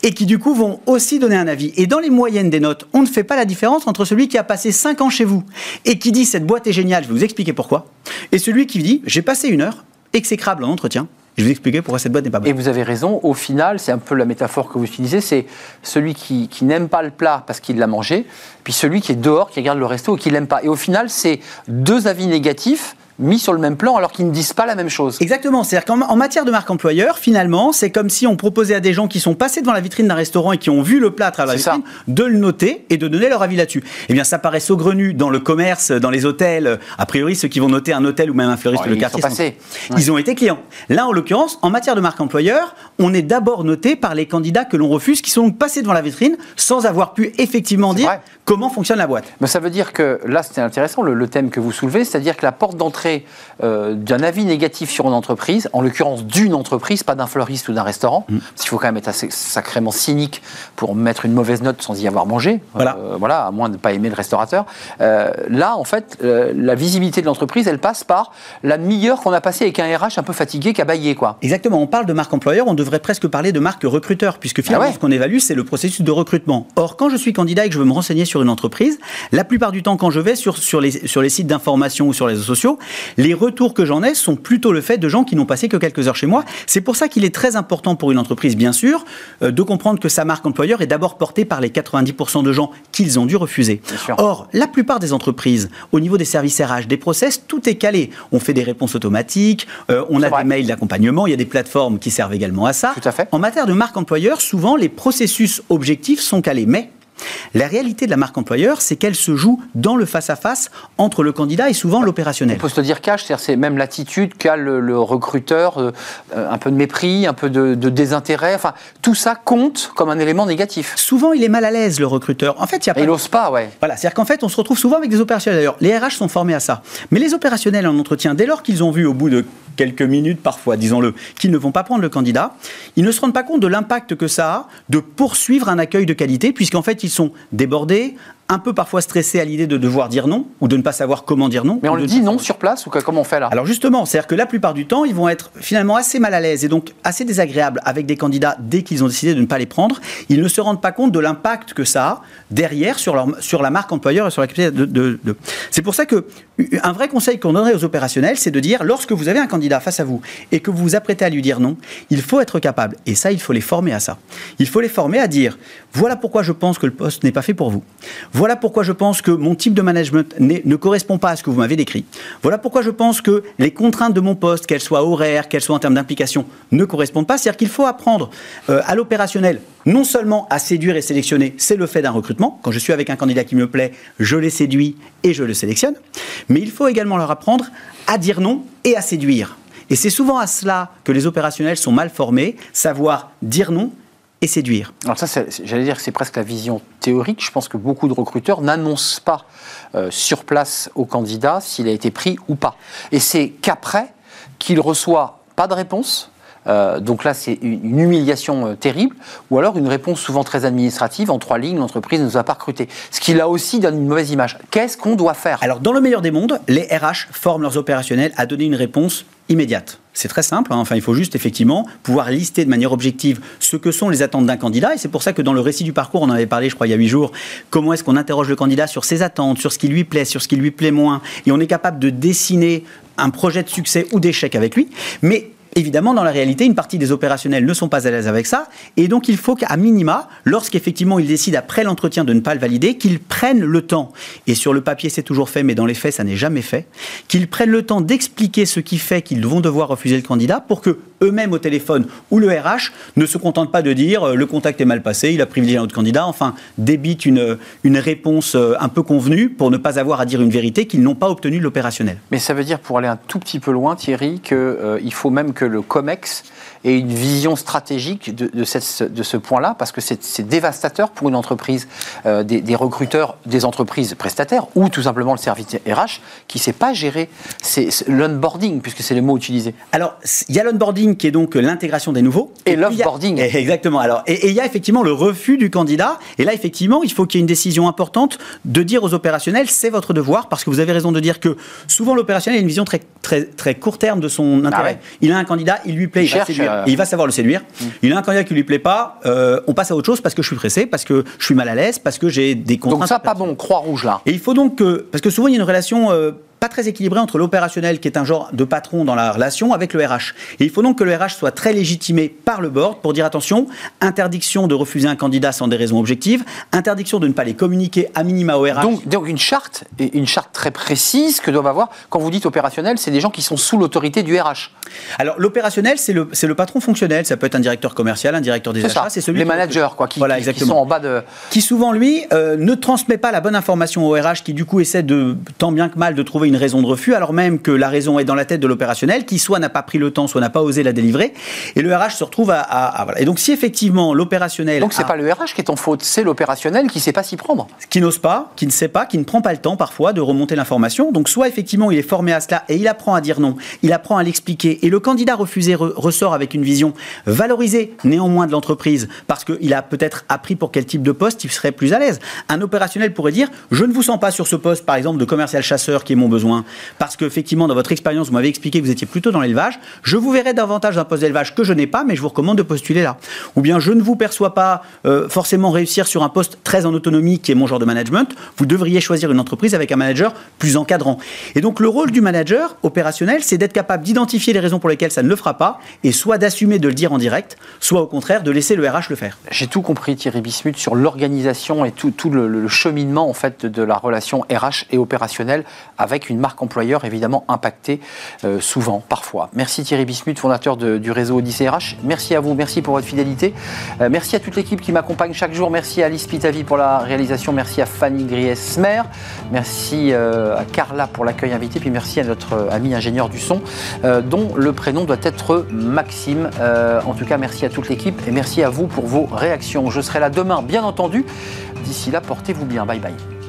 et qui, du coup, vont aussi donner un avis. Et dans les moyennes des notes, on ne fait pas la différence entre celui qui a passé cinq ans chez vous et qui dit cette boîte est géniale, je vais vous expliquer pourquoi, et celui qui dit j'ai passé une heure exécrable en entretien, je vais vous expliquer pourquoi cette boîte n'est pas bonne. Et vous avez raison, au final, c'est un peu la métaphore que vous utilisez, c'est celui qui, qui n'aime pas le plat parce qu'il l'a mangé, puis celui qui est dehors, qui regarde le resto et qui l'aime pas. Et au final, c'est deux avis négatifs mis sur le même plan alors qu'ils ne disent pas la même chose. Exactement. C'est-à-dire qu'en matière de marque employeur, finalement, c'est comme si on proposait à des gens qui sont passés devant la vitrine d'un restaurant et qui ont vu le plat à travers la vitrine de le noter et de donner leur avis là-dessus. Eh bien, ça paraît saugrenu dans le commerce, dans les hôtels. A priori, ceux qui vont noter un hôtel ou même un fleuriste de quartier, sont ils ont été clients. Là, en l'occurrence, en matière de marque employeur, on est d'abord noté par les candidats que l'on refuse, qui sont donc passés devant la vitrine sans avoir pu effectivement dire comment fonctionne la boîte. Mais ça veut dire que là, c'était intéressant le, le thème que vous soulevez, c'est-à-dire que la porte d'entrée euh, d'un avis négatif sur une entreprise, en l'occurrence d'une entreprise, pas d'un fleuriste ou d'un restaurant, mm. parce qu'il faut quand même être assez, sacrément cynique pour mettre une mauvaise note sans y avoir mangé, voilà, euh, voilà à moins de ne pas aimer le restaurateur. Euh, là, en fait, la visibilité de l'entreprise, elle passe par la meilleure qu'on a passée avec un RH un peu fatigué qui a baillé. Quoi. Exactement, on parle de marque employeur, on devrait presque parler de marque recruteur, puisque finalement, ah ce qu'on évalue, c'est le processus de recrutement. Or, quand je suis candidat et que je veux me renseigner sur une entreprise, la plupart du temps, quand je vais sur, sur, les, sur les sites d'information ou sur les réseaux sociaux, les retours que j'en ai sont plutôt le fait de gens qui n'ont passé que quelques heures chez moi. C'est pour ça qu'il est très important pour une entreprise, bien sûr, euh, de comprendre que sa marque employeur est d'abord portée par les 90% de gens qu'ils ont dû refuser. Or, la plupart des entreprises, au niveau des services RH, des process, tout est calé. On fait des réponses automatiques, euh, on a des mails d'accompagnement, il y a des plateformes qui servent également à ça. Tout à fait. En matière de marque employeur, souvent les processus objectifs sont calés. Mais la réalité de la marque employeur, c'est qu'elle se joue dans le face-à-face entre le candidat et souvent l'opérationnel. On peut se dire cash, c'est même l'attitude qu'a le, recruteur, euh, un peu de mépris, un peu de, désintérêt, enfin, tout ça compte comme un élément négatif. Souvent, il est mal à l'aise, le recruteur. En fait, il y a pas... Il n'ose pas, ouais. Voilà, c'est-à-dire qu'en fait, on se retrouve souvent avec des opérationnels. D'ailleurs, les RH sont formés à ça. Mais les opérationnels en entretien, dès lors qu'ils ont vu au bout de quelques minutes parfois, disons-le, qu'ils ne vont pas prendre le candidat, ils ne se rendent pas compte de l'impact que ça a de poursuivre un accueil de qualité, puisqu'en fait, ils sont débordés, un peu parfois stressés à l'idée de devoir dire non ou de ne pas savoir comment dire non. Mais on le dit non sur place ou comment on fait là? Alors justement, c'est-à-dire que la plupart du temps, ils vont être finalement assez mal à l'aise et donc assez désagréables avec des candidats dès qu'ils ont décidé de ne pas les prendre. Ils ne se rendent pas compte de l'impact que ça a derrière sur, leur, sur la marque employeur et sur la capacité de. de... C'est pour ça que un vrai conseil qu'on donnerait aux opérationnels, c'est de dire lorsque vous avez un candidat face à vous et que vous vous apprêtez à lui dire non, il faut être capable. Et ça, il faut les former à ça. Il faut les former à dire voilà pourquoi je pense que le poste n'est pas fait pour vous. Voilà pourquoi je pense que mon type de management ne correspond pas à ce que vous m'avez décrit. Voilà pourquoi je pense que les contraintes de mon poste, qu'elles soient horaires, qu'elles soient en termes d'implication, ne correspondent pas. C'est-à-dire qu'il faut apprendre euh, à l'opérationnel non seulement à séduire et sélectionner, c'est le fait d'un recrutement. Quand je suis avec un candidat qui me plaît, je les séduis et je le sélectionne. Mais il faut également leur apprendre à dire non et à séduire. Et c'est souvent à cela que les opérationnels sont mal formés, savoir dire non et séduire. Alors ça, j'allais dire que c'est presque la vision théorique. Je pense que beaucoup de recruteurs n'annoncent pas euh, sur place au candidat s'il a été pris ou pas. Et c'est qu'après qu'il reçoit pas de réponse, euh, donc là, c'est une humiliation euh, terrible, ou alors une réponse souvent très administrative, en trois lignes, l'entreprise ne nous a pas recruté. Ce qui là aussi donne une mauvaise image. Qu'est-ce qu'on doit faire? Alors, dans le meilleur des mondes, les RH forment leurs opérationnels à donner une réponse immédiate. C'est très simple, hein. enfin il faut juste effectivement pouvoir lister de manière objective ce que sont les attentes d'un candidat, et c'est pour ça que dans le récit du parcours, on en avait parlé je crois il y a huit jours, comment est-ce qu'on interroge le candidat sur ses attentes, sur ce qui lui plaît, sur ce qui lui plaît moins, et on est capable de dessiner un projet de succès ou d'échec avec lui, mais Évidemment, dans la réalité, une partie des opérationnels ne sont pas à l'aise avec ça. Et donc, il faut qu'à minima, lorsqu'effectivement ils décident après l'entretien de ne pas le valider, qu'ils prennent le temps, et sur le papier c'est toujours fait, mais dans les faits ça n'est jamais fait, qu'ils prennent le temps d'expliquer ce qui fait qu'ils vont devoir refuser le candidat pour que eux-mêmes au téléphone ou le RH ne se contentent pas de dire euh, le contact est mal passé, il a privilégié un autre candidat, enfin débitent une, réponse euh, un peu convenue pour ne pas avoir à dire une vérité qu'ils n'ont pas obtenue de l'opérationnel. Mais ça veut dire, pour aller un tout petit peu loin, Thierry, qu'il euh, faut même que le COMEX ait une vision stratégique de, de, cette, de ce point-là, parce que c'est dévastateur pour une entreprise, des, recruteurs des entreprises prestataires, ou tout simplement le service RH, qui ne sait pas gérer l'onboarding, puisque c'est le mot utilisé. Alors, il y a l'onboarding qui est donc l'intégration des nouveaux. Et, l'offboarding. Exactement. Alors, et il y a effectivement le refus du candidat. Et là, effectivement, il faut qu'il y ait une décision importante de dire aux opérationnels, c'est votre devoir, parce que vous avez raison de dire que souvent l'opérationnel a une vision très, très, très court terme de son ah intérêt. Il a un candidat, il lui plaît, il, va, séduire, euh, il va savoir le séduire. Mm. Il a un candidat qui lui plaît pas, euh, on passe à autre chose parce que je suis pressé, parce que je suis mal à l'aise, parce que j'ai des contraintes. Donc ça, pas bon, croix rouge là. Et il faut donc que, parce que souvent il y a une relation euh, pas très équilibré entre l'opérationnel, qui est un genre de patron dans la relation, avec le RH. Et il faut donc que le RH soit très légitimé par le board pour dire attention, interdiction de refuser un candidat sans des raisons objectives, interdiction de ne pas les communiquer à minima au RH. Donc, donc une charte, une charte très précise que doivent avoir, quand vous dites opérationnel, c'est des gens qui sont sous l'autorité du RH. Alors l'opérationnel, c'est le, le patron fonctionnel, ça peut être un directeur commercial, un directeur des achats, c'est celui Les managers, quoi, qui, voilà, qui, sont en bas de... Qui souvent, lui, euh, ne transmet pas la bonne information au RH, qui du coup essaie de, tant bien que mal, de trouver une raison de refus, alors même que la raison est dans la tête de l'opérationnel, qui soit n'a pas pris le temps, soit n'a pas osé la délivrer. Et le RH se retrouve à. voilà. Et donc, si effectivement l'opérationnel. Donc, c'est pas le RH qui est en faute, c'est l'opérationnel qui ne sait pas s'y prendre. Qui n'ose pas, qui ne sait pas, qui ne prend pas le temps parfois de remonter l'information. Donc, soit effectivement, il est formé à cela et il apprend à dire non, il apprend à l'expliquer. Et le candidat refusé ressort avec une vision valorisée néanmoins de l'entreprise parce qu'il a peut-être appris pour quel type de poste il serait plus à l'aise. Un opérationnel pourrait dire Je ne vous sens pas sur ce poste, par exemple, de commercial chasseur qui est mon besoin parce qu'effectivement, dans votre expérience, vous m'avez expliqué que vous étiez plutôt dans l'élevage. Je vous verrai davantage d'un poste d'élevage que je n'ai pas, mais je vous recommande de postuler là. Ou bien, je ne vous perçois pas euh, forcément réussir sur un poste très en autonomie, qui est mon genre de management. Vous devriez choisir une entreprise avec un manager plus encadrant. Et donc, le rôle du manager opérationnel, c'est d'être capable d'identifier les pour lesquelles ça ne le fera pas, et soit d'assumer de le dire en direct, soit au contraire de laisser le RH le faire. J'ai tout compris, Thierry Bismuth, sur l'organisation et tout, le, cheminement en fait de la relation RH et opérationnelle avec une marque employeur évidemment impacté euh, souvent, parfois. Merci Thierry Bismuth, fondateur du réseau Odyssey RH. Merci à vous, merci pour votre fidélité. Euh, merci à toute l'équipe qui m'accompagne chaque jour. Merci à Alice Pitavi pour la réalisation. Merci à Fanny Griesmer. Merci euh, à Carla pour l'accueil invité. Puis merci à notre ami ingénieur du son, dont le prénom doit être Maxime. en tout cas, merci à toute l'équipe et merci à vous pour vos réactions. Je serai là demain, bien entendu. D'ici là, portez-vous bien. Bye bye.